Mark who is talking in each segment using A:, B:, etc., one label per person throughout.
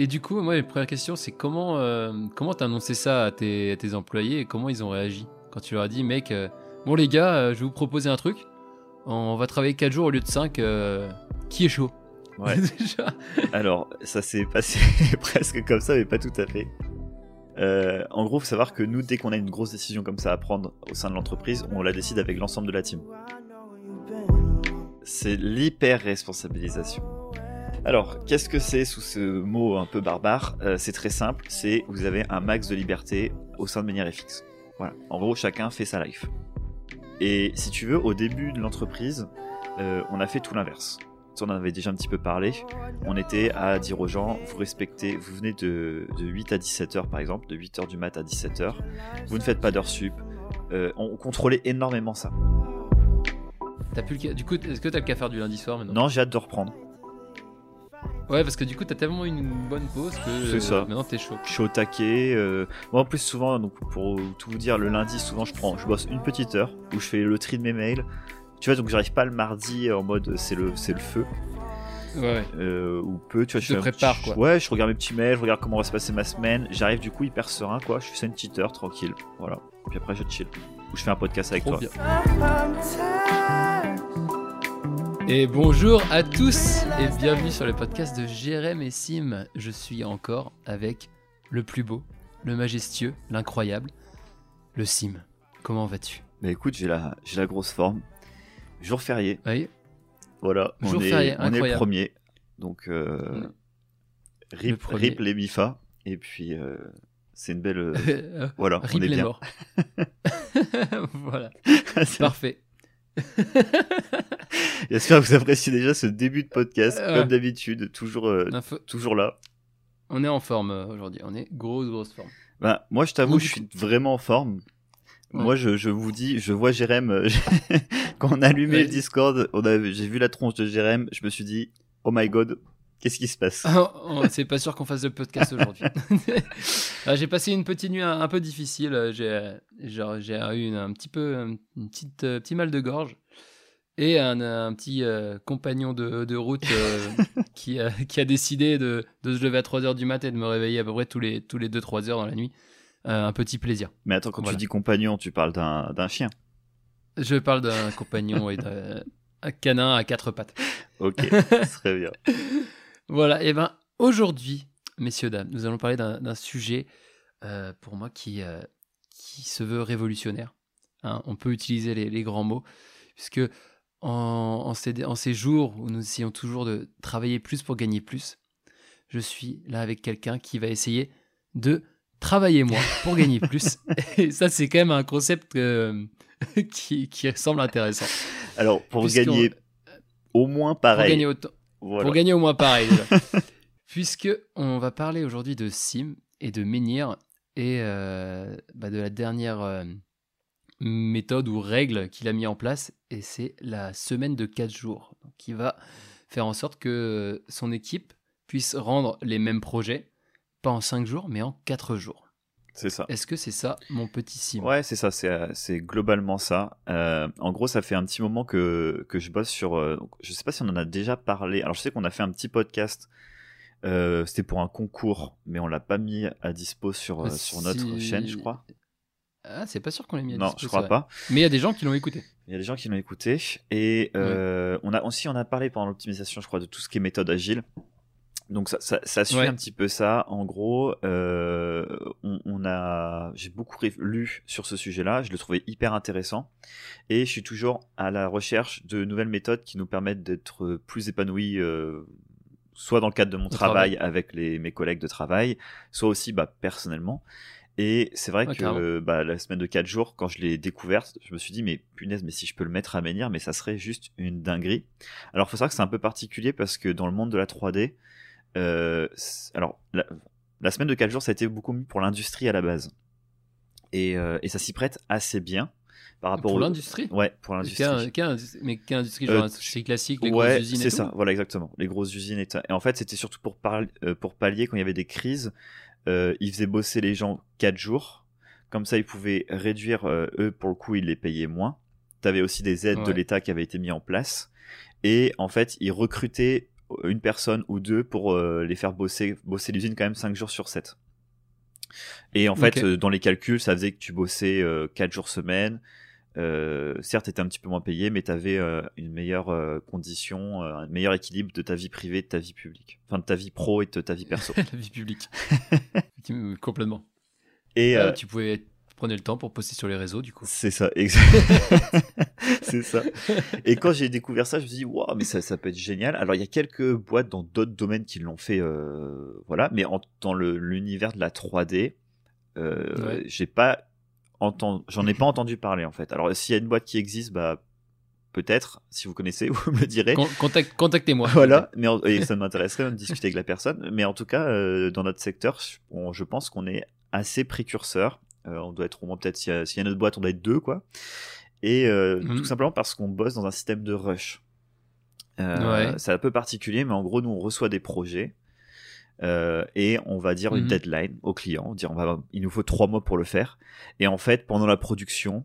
A: Et du coup, moi, la première question, c'est comment euh, comment t'as annoncé ça à tes, à tes employés et comment ils ont réagi quand tu leur as dit, mec, euh, bon les gars, euh, je vais vous proposer un truc. On va travailler 4 jours au lieu de 5. euh, qui est chaud?
B: Ouais.
A: Déjà.
B: Alors, ça s'est passé presque comme ça, mais pas tout à fait. Euh, en gros, faut savoir que nous, dès qu'on a une grosse décision comme ça à prendre au sein de l'entreprise, on la décide avec l'ensemble de la team. C'est l'hyper responsabilisation. Alors, qu'est-ce que c'est sous ce mot un peu barbare? Euh, C'est très simple, c'est vous avez un max de liberté au sein de Manière FX. Voilà. En gros, chacun fait sa life. Et si tu veux, au début de l'entreprise, euh, on a fait tout l'inverse. On en avait déjà un petit peu parlé. On était à dire aux gens, vous respectez, vous venez de, de 8 à 17 heures par exemple, de 8 heures du mat à 17 heures. Vous ne faites pas d'heures sup. Euh, on contrôlait énormément ça.
A: Plus le Du coup, est-ce que t'as le faire du lundi soir maintenant?
B: Non, j'ai hâte de reprendre.
A: Ouais, parce que du coup, t'as tellement eu une bonne pause que
B: C'est ça.
A: maintenant t'es chaud.
B: Je suis au taquet. euh, Moi, en plus, souvent, donc, pour tout vous dire, le lundi, souvent, je prends, je bosse une petite heure où je fais le tri de mes mails. Tu vois, donc j'arrive pas le mardi en mode c'est le, c'est le feu.
A: Ouais, ouais.
B: euh, ou peu, tu vois, je
A: te
B: petit-
A: quoi.
B: Ouais, je regarde mes petits mails, je regarde comment va se passer ma semaine. J'arrive du coup hyper serein, quoi. Je fais ça une petite heure, tranquille. Voilà. Puis après, je chill. Ou je fais un podcast avec
A: Trop
B: toi.
A: bien. Et bonjour à tous et bienvenue sur le podcast de Jérém et Sim. Je suis encore avec le plus beau, le majestueux, l'incroyable, le Sim. Comment vas-tu?
B: Mais écoute, j'ai la, j'ai la grosse forme. Jour férié,
A: Oui.
B: voilà. On
A: Jour
B: est,
A: férié,
B: on est
A: incroyable.
B: premier. Donc, euh,
A: Le
B: rip,
A: premier.
B: rip les MIFA. Et puis, euh, c'est une belle. euh, voilà,
A: Rip
B: on est
A: les
B: bien.
A: morts. voilà,
B: C'est-
A: parfait.
B: J'espère que vous appréciez déjà ce début de podcast,
A: Ouais.
B: comme d'habitude, toujours, euh, toujours là.
A: On est en forme euh, aujourd'hui, on est grosse, grosse forme.
B: Bah, moi, je t'avoue, je suis vraiment en forme.
A: Ouais.
B: Moi, je, je vous dis, je vois Jérém. euh, Quand on a allumé
A: Ouais.
B: le Discord, j'ai vu la tronche de Jérém. Je me suis dit, oh my god, qu'est-ce qui se passe?
A: Oh, c'est pas sûr qu'on fasse de podcast aujourd'hui. J'ai passé une petite nuit un, un peu difficile. J'ai, eu une- un petit peu, un une petite, euh, petit mal de gorge et un, un petit euh, compagnon de, de route euh, qui, a, qui a décidé de, de se lever à 3 heures du matin et de me réveiller à peu près tous les, tous les 2-3 heures dans la nuit. Un petit plaisir.
B: Mais attends, quand
A: Voilà.
B: tu dis compagnon, tu parles d'un, chien?
A: Je parle d'un compagnon et d'un un canin à quatre pattes.
B: Ok, très bien.
A: Voilà, et ben aujourd'hui, messieurs, dames, nous allons parler d'un sujet euh, pour moi qui, euh, qui se veut révolutionnaire. Hein, on peut utiliser les, les grands mots, puisque en, en ces, en ces jours où nous essayons toujours de travailler plus pour gagner plus, je suis là avec quelqu'un qui va essayer de travailler moins pour gagner plus. Et ça, c'est quand même un concept euh, qui, qui semble intéressant.
B: Alors, pour gagner au moins
A: Pour
B: pareil.
A: gagner autant.
B: Voilà.
A: Pour gagner au moins pareil. Puisque on va parler aujourd'hui de Sim et de Menhir et euh, bah, de la dernière euh, méthode ou règle qu'il a mis en place et c'est la semaine de 4 jours qui va faire en sorte que son équipe puisse rendre les mêmes projets pas en 5 jours mais en 4 jours.
B: C'est ça.
A: Est-ce que c'est ça mon petit Sim?
B: Ouais, c'est ça, c'est, euh, globalement ça. Euh, en gros, ça fait un petit moment que, que je bosse sur. euh, je sais pas si on en a déjà parlé. Alors, je sais qu'on a fait un petit podcast. euh, c'était pour un concours, mais on l'a pas mis à dispo sur, sur notre chaîne, je crois.
A: Ah, c'est pas sûr qu'on l'ait mis à
B: Non,
A: dispo,
B: je
A: c'est
B: crois pas.
A: Mais il y a des gens qui l'ont écouté.
B: Il y a des gens qui l'ont écouté. Et on a aussi on a parlé pendant l'optimisation, je crois, de tout ce qui est méthode agile. Donc ça, ça, ça suit
A: Ouais.
B: un petit peu ça. En gros, euh, on, on a, j'ai beaucoup lu sur ce sujet-là. Je le trouvais hyper intéressant. Et je suis toujours à la recherche de nouvelles méthodes qui nous permettent d'être plus épanouis, euh, soit dans le cadre de mon travail,
A: travail.
B: avec les, mes collègues de travail, soit aussi bah, personnellement. Et c'est vrai que bah, la semaine de 4 jours, quand je l'ai découverte, je me suis dit, mais punaise, mais si je peux le mettre à Menhir, mais ça serait juste une dinguerie. Alors, faut savoir que c'est un peu particulier parce que dans le monde de la 3D, euh, alors, la, la semaine de 4 jours, ça a été beaucoup mieux pour l'industrie à la base. Et, euh, et ça s'y prête assez bien par rapport
A: Pour
B: au-
A: l'industrie?
B: Ouais, pour l'industrie.
A: Mais quelle industrie
B: Euh,
A: genre industrie classique, les
B: ouais,
A: grosses usines
B: c'est ça, voilà exactement. Les grosses usines et, en fait, c'était surtout pour, euh, pour pallier quand il y avait des crises. Euh, ils faisaient bosser les gens 4 jours. Comme ça, ils pouvaient réduire, euh, eux, pour le coup, ils les payaient moins. T'avais aussi des aides de l'État qui avaient été mis en place. Et en fait, ils recrutaient une personne ou deux pour euh, les faire bosser, bosser l'usine quand même 5 jours sur 7. Et en fait, euh, dans les calculs, ça faisait que tu bossais 4 jours semaine. Euh, certes, tu étais un petit peu moins payé, mais tu avais une meilleure euh, condition, euh, un meilleur équilibre de ta vie privée et de ta vie publique. Enfin, de ta vie pro et de ta vie perso.
A: la vie publique. Complètement.
B: Et euh,
A: tu pouvais prenez le temps pour poster sur les réseaux du coup.
B: c'est ça, exact. c'est ça. Et quand j'ai découvert ça, je me suis dit, waouh, mais ça, ça peut être génial. Alors, il y a quelques boîtes dans d'autres domaines qui l'ont fait, euh, voilà, mais en, dans l'univers de la 3D, euh,
A: Ouais.
B: j'ai pas entendu, j'en ai pas entendu parler en fait. Alors, s'il y a une boîte qui existe, bah, peut-être, si vous connaissez, vous me direz.
A: Con- contact- Contactez-moi.
B: Voilà, mais en- et ça m'intéresserait de discuter avec la personne. Mais en tout cas, euh, dans notre secteur, on- je pense qu'on est assez précurseur. Euh, on doit être au moins peut-être s'il y, a- s'il y a une autre boîte, on doit être deux quoi. Et euh,
A: Mhm.
B: tout simplement parce qu'on bosse dans un système de rush. Euh,
A: Ouais.
B: C'est un peu particulier, mais en gros, nous on reçoit des projets. euh, et on va dire une
A: Mhm.
B: deadline au client, on dire on va, il nous faut trois mois pour le faire. Et en fait, pendant la production,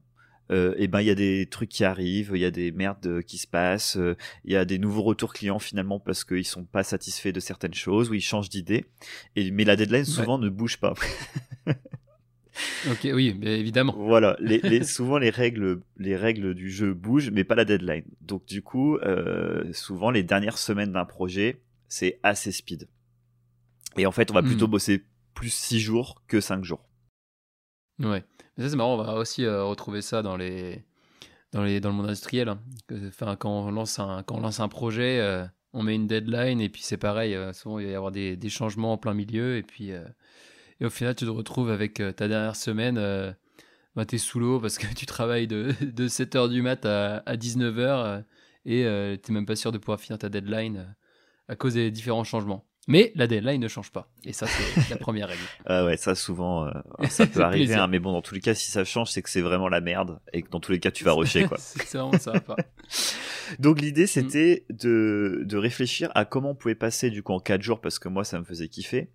B: euh, et ben il y a des trucs qui arrivent, il y a des merdes qui se passent, euh, il y a des nouveaux retours clients finalement parce qu'ils sont pas satisfaits de certaines choses ou ils changent d'idée. Et mais la deadline souvent ne bouge pas.
A: Ok, oui, mais évidemment.
B: voilà, les, les- souvent les règles, les règles du jeu bougent, mais pas la deadline. Donc du coup, euh, souvent les dernières semaines d'un projet, c'est assez speed. Et en fait, on va plutôt
A: Mhm.
B: bosser plus 6 jours que 5 jours.
A: Ouais. Mais ça c'est marrant, on va aussi euh, retrouver ça dans les dans les dans le monde industriel. hein. Enfin, quand on lance un quand on lance un projet, euh, on met une deadline et puis c'est pareil. souvent il va y avoir des, des changements en plein milieu et puis et au final tu te retrouves avec euh, ta dernière semaine. Euh, bah, t'es sous l'eau parce que tu travailles de, de 7h du mat à, à 19h et euh, t'es même pas sûr de pouvoir finir ta deadline euh, à cause des différents changements. Mais la deadline ne change pas. Et ça, c'est la première règle.
B: Ah ouais, ça souvent, euh, ça peut arriver, hein, mais bon, dans tous les cas, si ça change, c'est que c'est vraiment la merde et que dans tous les cas, tu vas rusher quoi.
A: c'est vraiment ça. pas.
B: Donc
A: Mm.
B: l'idée c'était de, de réfléchir à comment on pouvait passer du coup en 4 jours parce que moi ça me faisait kiffer.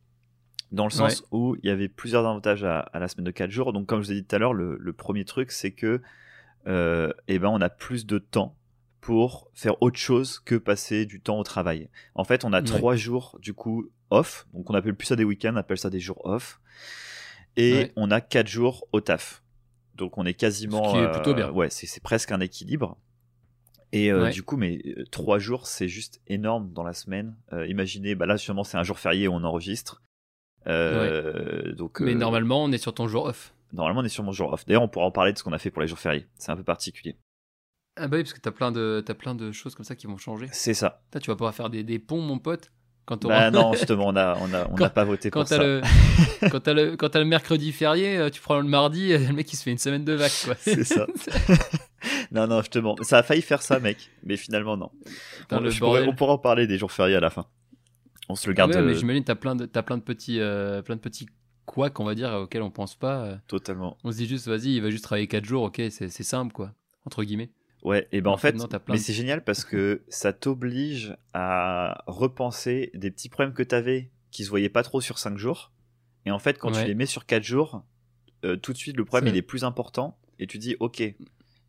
B: Dans le sens où il y avait plusieurs avantages à, à la semaine de 4 jours. Donc comme je vous ai dit tout à l'heure, le, le premier truc c'est que euh, eh ben, on a plus de temps pour faire autre chose que passer du temps au travail. En fait on a
A: Ouais.
B: 3 jours du coup off. Donc on appelle plus ça des week-ends, on appelle ça des jours off. Et
A: Ouais.
B: on a 4 jours au taf. Donc on est quasiment...
A: Ce qui est plutôt bien.
B: Ouais, c'est presque un équilibre. Et euh,
A: Ouais.
B: du coup, mais euh, trois jours, c'est juste énorme dans la semaine. Euh, imaginez, bah là, justement, c'est un jour férié où on enregistre. Euh, Donc,
A: Mais
B: euh,
A: normalement, on est sur ton jour off.
B: normalement, on est sur mon jour off. D'ailleurs, on pourra en parler de ce qu'on a fait pour les jours fériés. C'est un peu particulier.
A: Ah bah oui, parce que t'as plein de plein de choses comme ça qui vont changer.
B: C'est ça.
A: Putain, tu vas pouvoir faire des, des ponts, mon pote. Quand t'auras-
B: Bah non, justement, on a, on a, on
A: Quand-
B: n'a pas voté
A: quand
B: pour
A: t'as
B: ça.
A: le quand t'as le quand t'as le mercredi férié, euh, tu prends le mardi, le mec il se fait une semaine de quoi.
B: C'est ça. non, non, justement, ça a failli faire ça, mec. Mais finalement, non. On,
A: le
B: pourrais- on pourra en parler des jours fériés à la fin. On se le garde
A: ouais, mais
B: euh,
A: j'imagine t'as plein de t'as plein de petits euh, plein de petits quoi qu'on va dire auxquels on pense pas. euh.
B: totalement.
A: On se dit juste vas-y, il va juste travailler 4 jours, ok, c'est c'est simple quoi, entre guillemets.
B: Ouais, et ben en, fait,
A: non,
B: mais
A: de-
B: c'est génial parce que ça t'oblige à repenser des petits problèmes que t'avais qui se voyaient pas trop sur 5 jours. Et en fait, quand tu les mets sur 4 jours, euh, tout de suite le problème il est plus important et tu dis ok.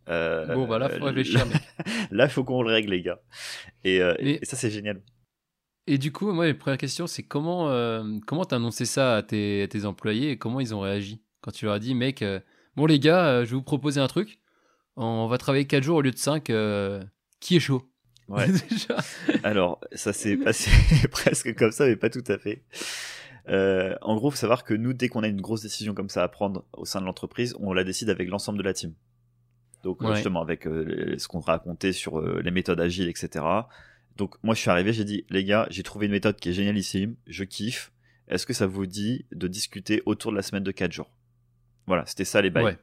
B: euh,
A: Bon bah là faut réfléchir.
B: Là, il faut qu'on le règle, les gars. Et,
A: Mais-
B: et ça, c'est génial.
A: Et du coup, moi, la première question, c'est comment euh, comment t'as annoncé ça à tes, à tes employés et comment ils ont réagi quand tu leur as dit, mec, euh, bon les gars, euh, je vais vous proposer un truc, on va travailler 4 jours au lieu de 5, qui est chaud?
B: Ouais.
A: Déjà.
B: Alors, ça s'est passé presque comme ça, mais pas tout à fait. Euh, en gros, faut savoir que nous, dès qu'on a une grosse décision comme ça à prendre au sein de l'entreprise, on la décide avec l'ensemble de la team. Donc, euh,
A: Ouais.
B: justement, avec euh, ce qu'on racontait sur euh, les méthodes agiles, etc. Donc, moi, je suis arrivé, j'ai dit, les gars, j'ai trouvé une méthode qui est génialissime, je kiffe. Est-ce que ça vous dit de discuter autour de la semaine de 4 jours? Voilà, c'était ça les bails.
A: Ouais.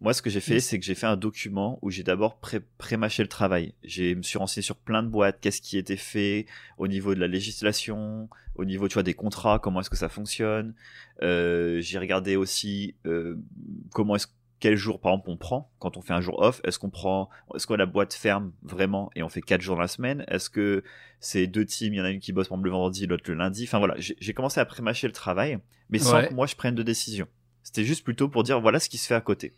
B: Moi, ce que j'ai fait, c'est que j'ai fait un document où j'ai d'abord pré- pré-mâché le travail. J'ai me suis renseigné sur plein de boîtes, qu'est-ce qui était fait au niveau de la législation, au niveau, tu vois, des contrats, comment est-ce que ça fonctionne. Euh, j'ai regardé aussi euh, comment est-ce quel jour, par exemple, on prend quand on fait un jour off. Est-ce qu'on prend, est-ce que la boîte ferme vraiment et on fait quatre jours dans la semaine? Est-ce que c'est deux teams, il y en a une qui bosse par exemple le vendredi, l'autre le lundi? Enfin voilà, j'ai commencé à pré-mâcher le travail, mais sans
A: Ouais.
B: que moi je prenne de décision. C'était juste plutôt pour dire voilà ce qui se fait à côté.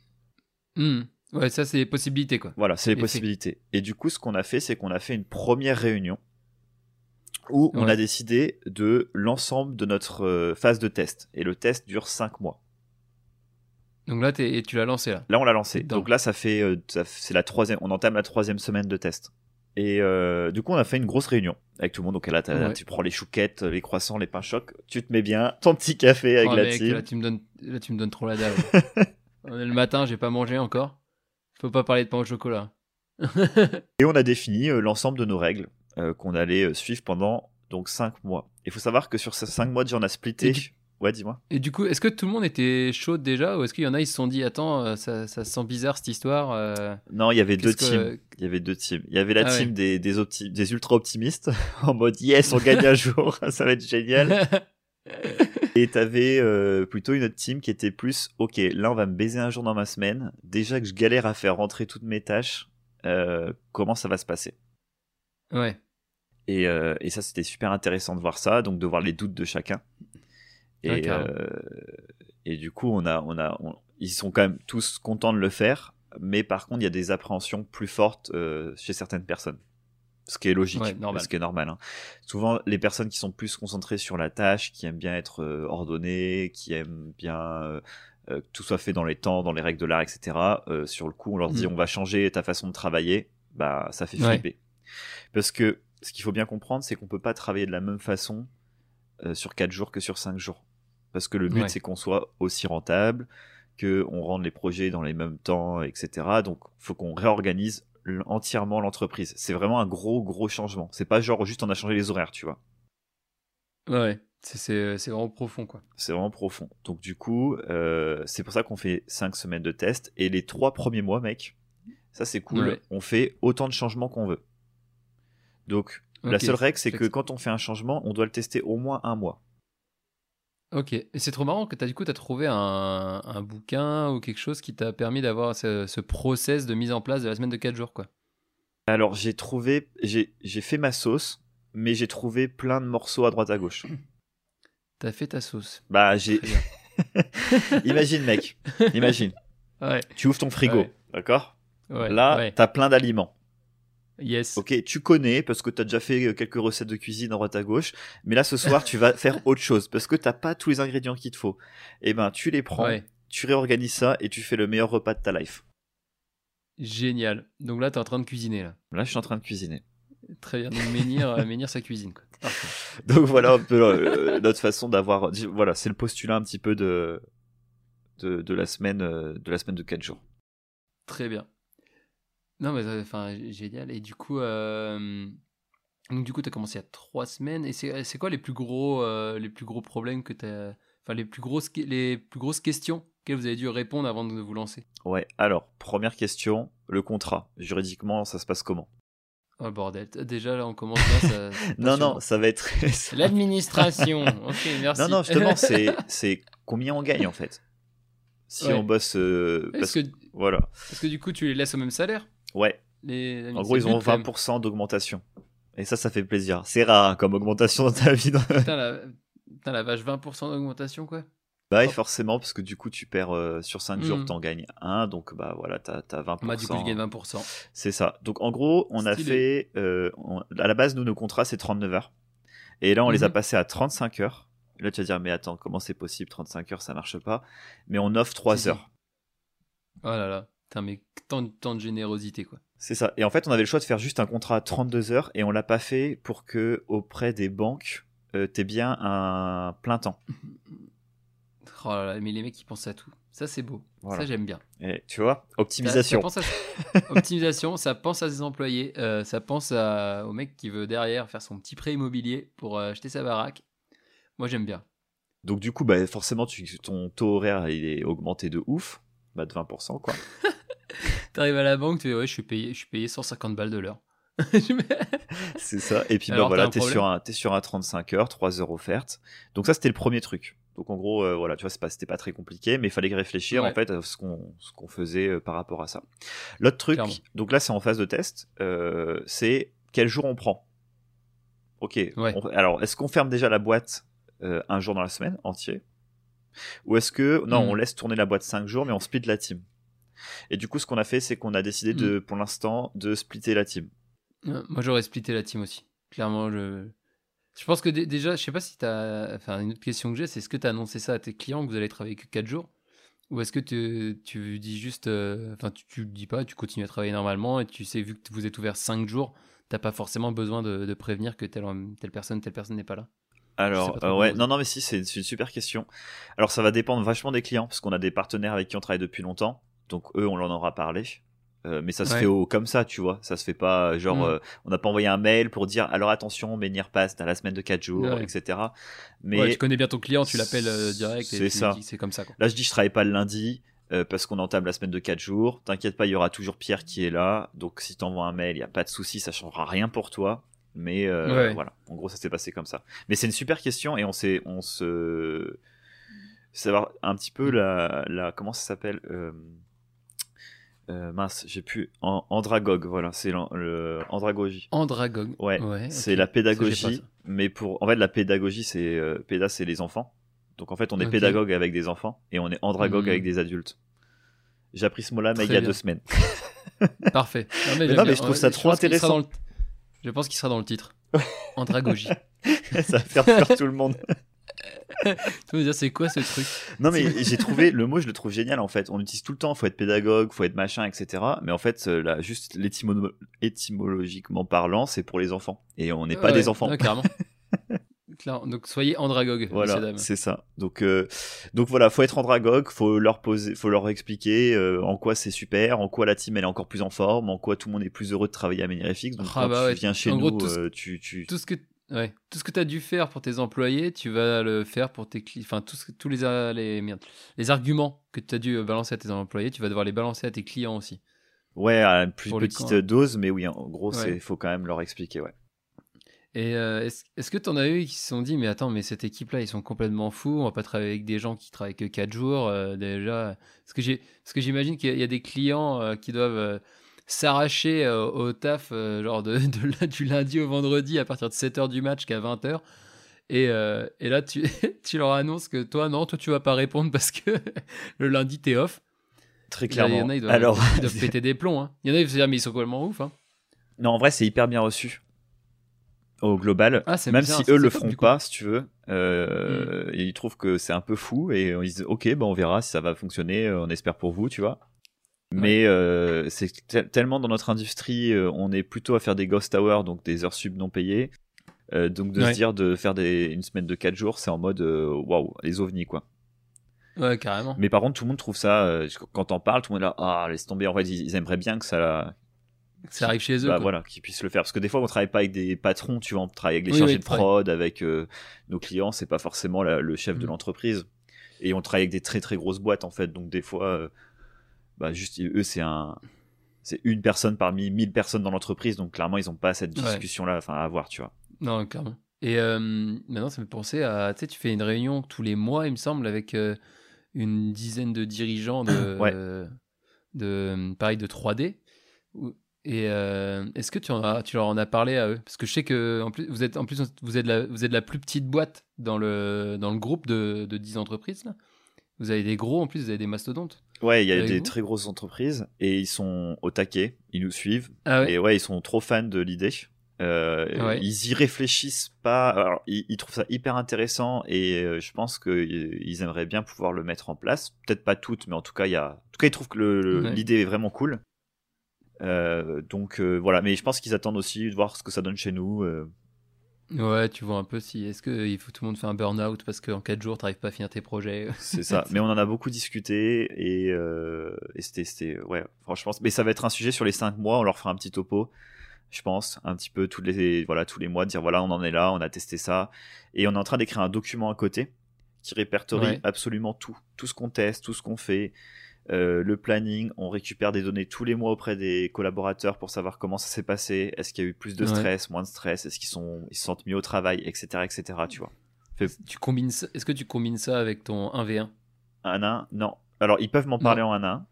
A: Hmm. Ouais, ça, c'est les possibilités, quoi.
B: Voilà, c'est les
A: Et
B: possibilités. Et du coup, ce qu'on a fait, c'est qu'on a fait une première réunion où on a décidé de l'ensemble de notre euh, phase de test. Et le test dure 5 mois.
A: Donc là, et tu l'as lancé là.
B: Là, on l'a lancé. Donc là, ça fait, euh, ça c'est la troisième, on entame la troisième semaine de test. Et euh, du coup, on a fait une grosse réunion avec tout le monde. Donc là,
A: Ouais.
B: tu prends les chouquettes, les croissants, les pains chocs, tu te mets bien ton petit café avec
A: Oh,
B: la
A: mec,
B: team.
A: là, tu me donnes, là, tu me donnes trop la dalle. Le matin, j'ai pas mangé encore. Faut pas parler de pain au chocolat.
B: Et on a défini euh, l'ensemble de nos règles euh, qu'on allait suivre pendant donc 5 mois. Il faut savoir que sur ces 5 mois, déjà, on a splitté. Ouais, dis-moi.
A: Et du coup, est-ce que tout le monde était chaud déjà ou est-ce qu'il y en a, ils se sont dit, attends, euh, ça, ça sent bizarre cette histoire euh,
B: Non, il y avait deux teams. Il y avait deux teams. Il y avait la
A: Ah
B: team
A: ouais.
B: des, des, opti- des ultra optimistes en mode yes, on gagne un jour, ça va être génial. Et t'avais euh, plutôt une autre team qui était plus ok, là on va me baiser un jour dans ma semaine. Déjà que je galère à faire rentrer toutes mes tâches, euh, comment ça va se passer?
A: Ouais.
B: et, euh, et ça c'était super intéressant de voir ça, donc de voir les doutes de chacun. Et, euh, et du coup on a, on a, on- ils sont quand même tous contents de le faire, mais par contre il y a des appréhensions plus fortes euh, chez certaines personnes. Ce qui est logique,
A: Ouais,
B: ce qui est normal. hein. Souvent, les personnes qui sont plus concentrées sur la tâche, qui aiment bien être euh, ordonnées, qui aiment bien euh, que tout soit fait dans les temps, dans les règles de l'art, etc. euh, sur le coup, on leur dit
A: Mm.
B: on va changer ta façon de travailler, bah ça fait
A: Ouais.
B: flipper. Parce que ce qu'il faut bien comprendre, c'est qu'on peut pas travailler de la même façon sur 4 jours que sur 5 jours. Parce que le but,
A: Ouais.
B: c'est qu'on soit aussi rentable, que on rende les projets dans les mêmes temps, etc. Donc, faut qu'on réorganise entièrement l'entreprise. C'est vraiment un gros, gros changement. C'est pas genre juste on a changé les horaires, tu vois.
A: Ouais, ouais. C'est- vraiment profond, quoi.
B: C'est vraiment profond. Donc, du coup, euh, c'est pour ça qu'on fait 5 semaines de test. Et les 3 premiers mois, mec, ça c'est cool.
A: Ouais.
B: On fait autant de changements qu'on veut. Donc, la seule règle, c'est que quand on fait un changement, on doit le tester au moins un mois.
A: Ok. Et c'est trop marrant que as, du coup, tu as trouvé un, un bouquin ou quelque chose qui t'a permis d'avoir ce, ce process de mise en place de la semaine de 4 jours, quoi.
B: Alors, j'ai trouvé, j'ai j'ai fait ma sauce, mais j'ai trouvé plein de morceaux à droite à gauche.
A: T'as fait ta sauce.
B: Bah, j'ai. Imagine, mec. Imagine.
A: Ouais.
B: Tu ouvres ton frigo,
A: Ouais.
B: d'accord?
A: Ouais
B: Là, t'as plein d'aliments.
A: Yes.
B: Ok, tu connais parce que t'as déjà fait euh, quelques recettes de cuisine à droite à gauche, mais là ce soir tu vas faire autre chose parce que t'as pas tous les ingrédients qu'il te faut. Et ben tu les prends,
A: Ouais.
B: tu réorganises ça et tu fais le meilleur repas de ta life.
A: Génial. Donc là, t'es en train de cuisiner, là.
B: Là je suis en train de cuisiner.
A: Très bien. Donc menhir, euh, menhir sa cuisine, quoi. Parfait.
B: Donc voilà un peu euh, notre façon d'avoir. Voilà, c'est le postulat un petit peu de de, de la semaine de la semaine de 4 jours.
A: Très bien. Non, mais enfin, génial. Et du coup, euh, donc du coup, t'as commencé il y a trois semaines. Et c'est quoi les plus gros, euh, les plus gros problèmes que t'as, enfin les plus grosses, les plus grosses questions que vous avez dû répondre avant de vous lancer?
B: Ouais. Alors première question, le contrat juridiquement ça se passe comment?
A: Oh bordel. Déjà là, on commence là. Ça,
B: Non non,
A: passionnant.
B: ça va être.
A: L'administration. ok, merci.
B: Non, non, justement, c'est, c'est combien on gagne en fait? Si
A: Ouais.
B: on bosse. euh, parce
A: que,
B: Voilà.
A: est-ce que du coup, tu les laisses au même salaire?
B: Ouais.
A: les,
B: En gros, ils ont
A: but, quand même.
B: 20% d'augmentation. Et ça, ça fait plaisir. C'est rare hein, comme augmentation dans ta vie.
A: Putain la, putain, la vache, 20% d'augmentation quoi.
B: bah, et forcément, parce que du coup, tu perds euh, sur 5 jours,
A: Mm.
B: t'en gagnes 1. Donc, bah voilà, t'as, t'as 20%.
A: Bah, du coup, je gagne 20%.
B: C'est ça. Donc, en gros, on a fait. euh, on- à la base, nous, nos contrats, c'est 39 heures. Et là, on les a
A: Mhm.
B: passés à 35 heures. Et là, tu vas dire, mais attends, comment c'est possible 35 heures, ça marche pas? Mais on offre 3
A: Si, si.
B: heures.
A: Oh là là. Putain, mais tant, de- tant de générosité quoi.
B: C'est ça. Et en fait, on avait le choix de faire juste un contrat à 32 heures et on l'a pas fait pour que auprès des banques, euh, t'aies bien un plein temps.
A: Oh là là, mais les mecs ils pensent à tout. Ça c'est beau.
B: Voilà.
A: Ça j'aime bien.
B: Et tu vois,
A: Ça-
B: optimisation.
A: Ça, pense à... Optimisation, ça pense à ses employés, euh, ça pense à- au mec qui veut derrière faire son petit prêt immobilier pour euh, acheter sa baraque. Moi j'aime bien.
B: Donc du coup, bah, forcément, tu, ton taux horaire il est augmenté de ouf, bah, de 20%, quoi.
A: T'arrives à la banque, tu dis ouais, je suis payé, je suis payé 150 balles de l'heure.
B: C'est ça. Et puis
A: Alors,
B: voilà, t'es sur, un, t'es sur un 35 heures, 3 heures offertes. Donc ça, c'était le premier truc. Donc en gros, euh, voilà, tu vois, c'est pas, c'était pas très compliqué, mais il fallait réfléchir
A: Ouais.
B: en fait à ce qu'on, ce qu'on faisait euh, par rapport à ça. L'autre truc,
A: Clairement.
B: donc là c'est en phase de test, euh, c'est quel jour on prend. Ok.
A: Ouais.
B: on- alors, est-ce qu'on ferme déjà la boîte euh, un jour dans la semaine entier? Ou est-ce que non,
A: Mm.
B: on laisse tourner la boîte 5 jours, mais on split la team? Et du coup, ce qu'on a fait, c'est qu'on a décidé de,
A: Mm.
B: pour l'instant, de splitter la team.
A: Euh, Moi j'aurais splitté la team aussi. Clairement, je... Je pense que déjà, je sais pas si tu as. Enfin, une autre question que j'ai, c'est est-ce que tu as annoncé ça à tes clients que vous allez travailler que 4 jours? Ou est-ce que tu, tu dis juste. euh, Enfin, tu, tu le dis pas, tu continues à travailler normalement et tu sais, vu que vous êtes ouvert 5 jours, t'as pas forcément besoin de, de prévenir que telle, telle personne, telle personne n'est pas là?
B: Alors, euh, ouais, non, non, mais si, c'est une super question. Alors, ça va dépendre vachement des clients, parce qu'on a des partenaires avec qui on travaille depuis longtemps, donc eux, on en aura parlé. Euh, mais ça se
A: Ouais.
B: fait au, comme ça, tu vois. Ça se fait pas, genre,
A: Mm.
B: euh, on n'a pas envoyé un mail pour dire, alors attention, Menhir passe dans la semaine de 4 jours,
A: Ouais.
B: etc. Mais
A: Ouais, tu connais bien ton client, tu l'appelles euh, direct
B: C'est ça.
A: c'est comme ça. Quoi.
B: Là, je dis, je travaille pas le lundi euh, parce qu'on entame la semaine de 4 jours. T'inquiète pas, il y aura toujours Pierre qui est là. Donc, si t'envoies un mail, il y a pas de souci, ça changera rien pour toi. Mais euh, voilà, en gros, ça s'est passé comme ça. Mais c'est une super question et on s'est, on se, savoir un petit peu
A: Mm.
B: la, la, comment ça s'appelle euh, mince, j'ai plus en, andragogue, voilà, c'est le andragogie.
A: Andragogue.
B: Ouais, c'est la pédagogie,
A: ça.
B: mais pour en fait la pédagogie c'est euh, péda c'est les enfants. Donc en fait on est pédagogue avec des enfants et on est andragogue
A: Mhm.
B: avec des adultes. J'ai appris ce mot-là mais il y a
A: bien.
B: deux semaines.
A: Parfait. Non,
B: Mais non, je trouve ça trop intéressant.
A: le- Je pense qu'il sera dans le titre. Andragogie.
B: ça va faire peur tout le monde.
A: tu veux dire, c'est quoi ce truc?
B: Non mais j'ai trouvé le mot je le trouve génial en fait. On l'utilise tout le temps. Faut être pédagogue, faut être machin, etc. Mais en fait euh, là juste l'étymo- étymologiquement parlant c'est pour les enfants et on n'est pas
A: Ouais,
B: des enfants.
A: clairement. Donc soyez andragogue,
B: Voilà, c'est ça. Donc, euh, donc voilà, faut être andragogue, faut leur poser, faut leur expliquer euh, en quoi c'est super, en quoi la team elle est encore plus en forme, en quoi tout le monde est plus heureux de travailler à Menirefix. Donc
A: Ah
B: quand
A: bah
B: tu viens chez
A: En
B: nous,
A: gros, tout ce-
B: euh, tu, tu,
A: Tout ce que ouais, tout ce que tu as dû faire pour tes employés, tu vas le faire pour tes clients. Enfin, que- tous les, a- les, merde, les arguments que tu as dû balancer à tes employés, tu vas devoir les balancer à tes clients aussi.
B: ouais, à une plus
A: Pour
B: petite dose, mais oui, en gros,
A: Ouais.
B: c'est, faut quand même leur expliquer, ouais.
A: Et euh, est-ce que tu en as eu qui se sont dit, mais attends, mais cette équipe-là, ils sont complètement fous, on va pas travailler avec des gens qui travaillent que 4 jours euh, déjà? Parce que j'ai- parce que j'imagine qu'il y, a- il y a des clients euh, qui doivent euh, s'arracher euh, au taf, euh, genre de, de du lundi au vendredi à partir de 7h du match qu'à 20h. Et, euh, et là, tu, tu leur annonces que toi, non, toi, tu vas pas répondre parce que le lundi, t'es off.
B: Très clairement.
A: Il y en a, ils doivent,
B: Alors,
A: ils doivent péter des plombs. hein. Il y en a, ils se dire, mais ils sont complètement ouf. Hein.
B: non, en vrai, c'est hyper bien reçu au global.
A: Ah,
B: Même si eux le feront pas, si tu veux, euh, et ils trouvent que c'est un peu fou et ils disent ok, bah on verra si ça va fonctionner, euh, on espère pour vous, tu vois. Mais euh, c'est te- tellement dans notre industrie, euh, on est plutôt à faire des ghost hours, donc des heures sub non payées. Euh, donc de
A: Ouais.
B: se dire de faire des, une semaine de 4 jours, c'est en mode waouh, les ovnis quoi.
A: Ouais, carrément.
B: Mais par contre, tout le monde trouve ça, quand t'en parles, tout le monde est là, ah laisse tomber. En fait, ils, ils aimeraient bien que ça,
A: Ça arrive chez eux.
B: bah,
A: quoi.
B: voilà, qu'ils puissent le faire. Parce que des fois, on travaille pas avec des patrons, tu vois, on travaille avec les
A: Oui,
B: chargés
A: oui,
B: de prod, avec nos clients, c'est pas forcément la- le chef de
A: Mm.
B: l'entreprise. Et on travaille avec des très très grosses boîtes en fait, donc des fois, bah juste eux, c'est un, c'est une personne parmi 1000 personnes dans l'entreprise, donc clairement, ils ont pas cette
A: Ouais.
B: discussion-là, enfin à avoir, tu vois.
A: Non, clairement. Et euh, maintenant, ça me fait penser à. Tu sais, tu fais une réunion tous les mois, il me semble, avec euh, une dizaine de dirigeants de.
B: Ouais.
A: de pareil, de 3D. Ou- Et euh, est-ce que tu, en as, tu leur en as parlé à eux? Parce que je sais que en plus, vous êtes en plus vous êtes la, vous êtes la plus petite boîte dans le, dans le groupe de, de 10 entreprises. Là. Vous avez des gros, en plus, vous avez des mastodontes.
B: Ouais, il y a des très grosses entreprises et ils sont au taquet, ils nous suivent
A: Ah ouais
B: et ouais, ils sont trop fans de l'idée. Euh,
A: Ouais.
B: Ils y réfléchissent pas. Alors, ils, ils trouvent ça hyper intéressant et euh, je pense qu'ils aimeraient bien pouvoir le mettre en place. Peut-être pas toutes, mais en tout cas, il y a. En tout cas, ils trouvent que
A: Ouais.
B: l'idée est vraiment cool. Euh, donc euh, voilà, mais je pense qu'ils attendent aussi de voir ce que ça donne chez nous.
A: Ouais, tu vois un peu si. Est-ce que il faut tout le monde fait un burn-out parce qu'en 4 jours, tu n'arrives pas à finir tes projets?
B: C'est ça. mais on en a beaucoup discuté et, euh, et c'était, c'était, ouais, franchement. Mais ça va être un sujet sur les 5 mois. On leur fera un petit topo, je pense, un petit peu tous les, voilà, tous les mois, dire voilà, on en est là, on a testé ça. Et on est en train d'écrire un document à côté qui répertorie
A: Ouais.
B: absolument tout. Tout ce qu'on teste, tout ce qu'on fait. Euh, le planning, on récupère des données tous les mois auprès des collaborateurs pour savoir comment ça s'est passé, est-ce qu'il y a eu plus de
A: Ouais.
B: stress, moins de stress, est-ce qu'ils sont, ils se sentent mieux au travail, etc., etc. Tu vois.
A: tu combines ça- Est-ce que tu combines ça avec ton 1v1
B: Un? À un, non. Alors ils peuvent m'en parler en un à un.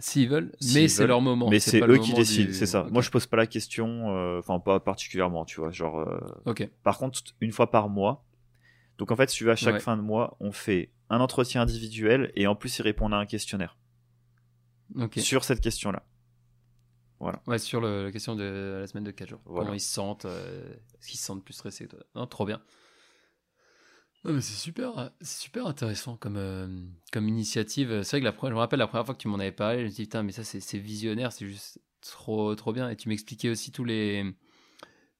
A: S'ils veulent, mais c'est leur moment.
B: Mais c'est
A: le
B: eux qui décident,
A: du-
B: c'est ça. Moi, je pose pas la question, euh, enfin pas particulièrement, tu vois. Genre, euh,
A: Ok.
B: par contre, une fois par mois. Donc en fait, tu à chaque
A: Ouais.
B: fin de mois, on fait un entretien individuel et en plus, ils répondent à un questionnaire sur cette question-là. Voilà.
A: Ouais, sur le- la question de la semaine de 4 jours.
B: Voilà.
A: Comment ils se sentent euh, Est-ce qu'ils se sentent plus stressés que toi Non, trop bien. Non, mais c'est super, c'est super intéressant comme, euh, comme initiative. C'est vrai que la première, je me rappelle la première fois que tu m'en avais parlé, je me suis dit, putain, mais ça, c'est c'est visionnaire, c'est juste trop, trop bien. Et tu m'expliquais aussi tous les,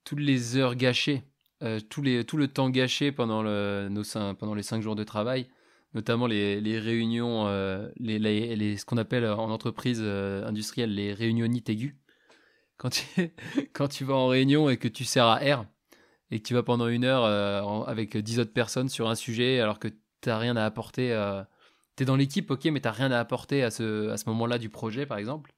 A: toutes les heures gâchées, euh, les, tout le temps gâché pendant, le, nos pendant les 5 jours de travail, notamment les, les réunions, euh, les, les, ce qu'on appelle en entreprise euh, industrielle les réunionites aiguës. Quand tu, quand tu vas en réunion et que tu sers à R et que tu vas pendant une heure euh, avec 10 autres personnes sur un sujet alors que tu n'as rien à apporter. tu es dans l'équipe, ok, mais tu n'as rien à apporter à ce, à ce moment-là du projet, par exemple.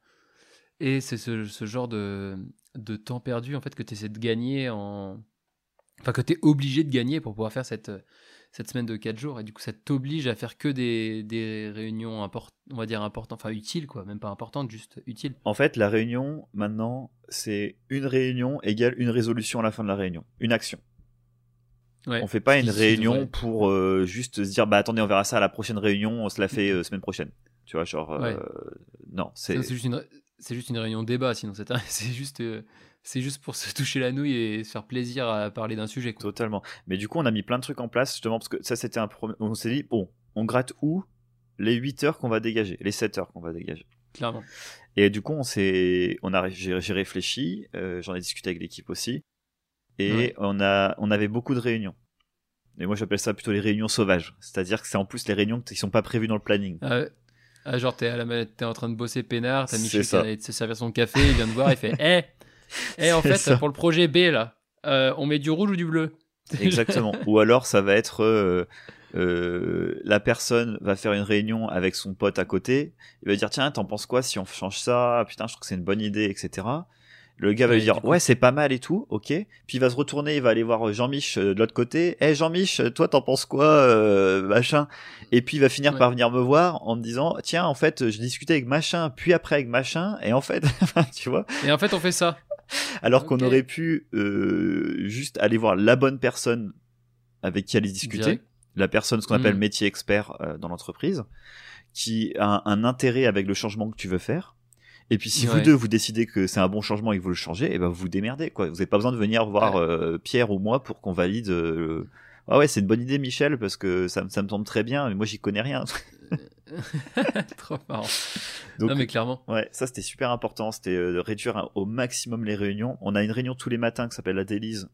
A: Et c'est ce, ce genre de, de temps perdu en fait que tu essaies de gagner en. Enfin, que tu es obligé de gagner pour pouvoir faire cette, cette semaine de 4 jours. Et du coup, ça t'oblige à faire que des, des réunions on va dire importantes, enfin utiles, quoi. Même pas importantes, juste utiles.
B: En fait, la réunion, maintenant, c'est une réunion égale une résolution à la fin de la réunion. Une action.
A: Ouais.
B: On fait pas une réunion pour euh, juste se dire, bah attendez, on verra ça à la prochaine réunion, on se la fait euh, semaine prochaine. Tu vois, genre, euh,
A: Ouais.
B: non, c'est.
A: C'est juste une, juste une réunion débat. Sinon, c'est un- c'est juste, euh, c'est juste pour se toucher la nouille et se faire plaisir à parler d'un sujet. Quoi.
B: Totalement. Mais du coup, on a mis plein de trucs en place, justement, parce que ça, c'était un premier. On s'est dit, bon, on gratte où les 8 heures qu'on va dégager, les 7 heures qu'on va dégager?
A: Clairement.
B: Et du coup, on s'est, on a, j'ai j'ai réfléchi, euh, j'en ai discuté avec l'équipe aussi, et
A: Ouais.
B: on a, on avait beaucoup de réunions. Et moi, j'appelle ça plutôt les réunions sauvages. C'est-à-dire que c'est en plus les réunions qui sont pas prévues dans le planning.
A: Ah, ah, genre, t'es, à la t'es en train de bosser peinard, t'as
B: C'est
A: Michel qui allait se servir son café, il vient de voir, il fait Eh, eh, en fait,
B: ça.
A: pour le projet B, là, euh, on met du rouge ou du bleu
B: Exactement. Ou alors, ça va être euh, euh, la personne va faire une réunion avec son pote à côté. Il va dire tiens, t'en penses quoi si on change ça? Putain, je trouve que c'est une bonne idée, etc. Le gars va lui dire ouais c'est pas mal et tout, ok. Puis il va se retourner, il va aller voir Jean-Mich de l'autre côté. Eh Jean-Mich, toi t'en penses quoi, euh, machin? Et puis il va finir
A: Ouais.
B: par venir me voir en me disant tiens en fait je discutais avec machin, puis après avec machin, et en fait tu vois,
A: Et en fait, on fait ça.
B: Alors qu'on aurait pu euh, juste aller voir la bonne personne avec qui aller discuter,
A: Direct.
B: la personne ce qu'on appelle
A: Mhm.
B: métier expert euh, dans l'entreprise, qui a un, un intérêt avec le changement que tu veux faire. Et puis si vous deux vous décidez que c'est un bon changement et que vous le changez, et ben vous vous démerdez quoi. Vous n'avez pas besoin de venir voir
A: Ouais.
B: euh, Pierre ou moi pour qu'on valide. euh, Ah ouais, c'est une bonne idée Michel parce que ça, me- ça me tombe très bien, mais moi j'y connais rien.
A: Trop marrant.
B: Donc
A: non, mais clairement.
B: Ouais, ça c'était super important, c'était euh, de réduire au maximum les réunions. On a une réunion tous les matins qui s'appelle la Délise.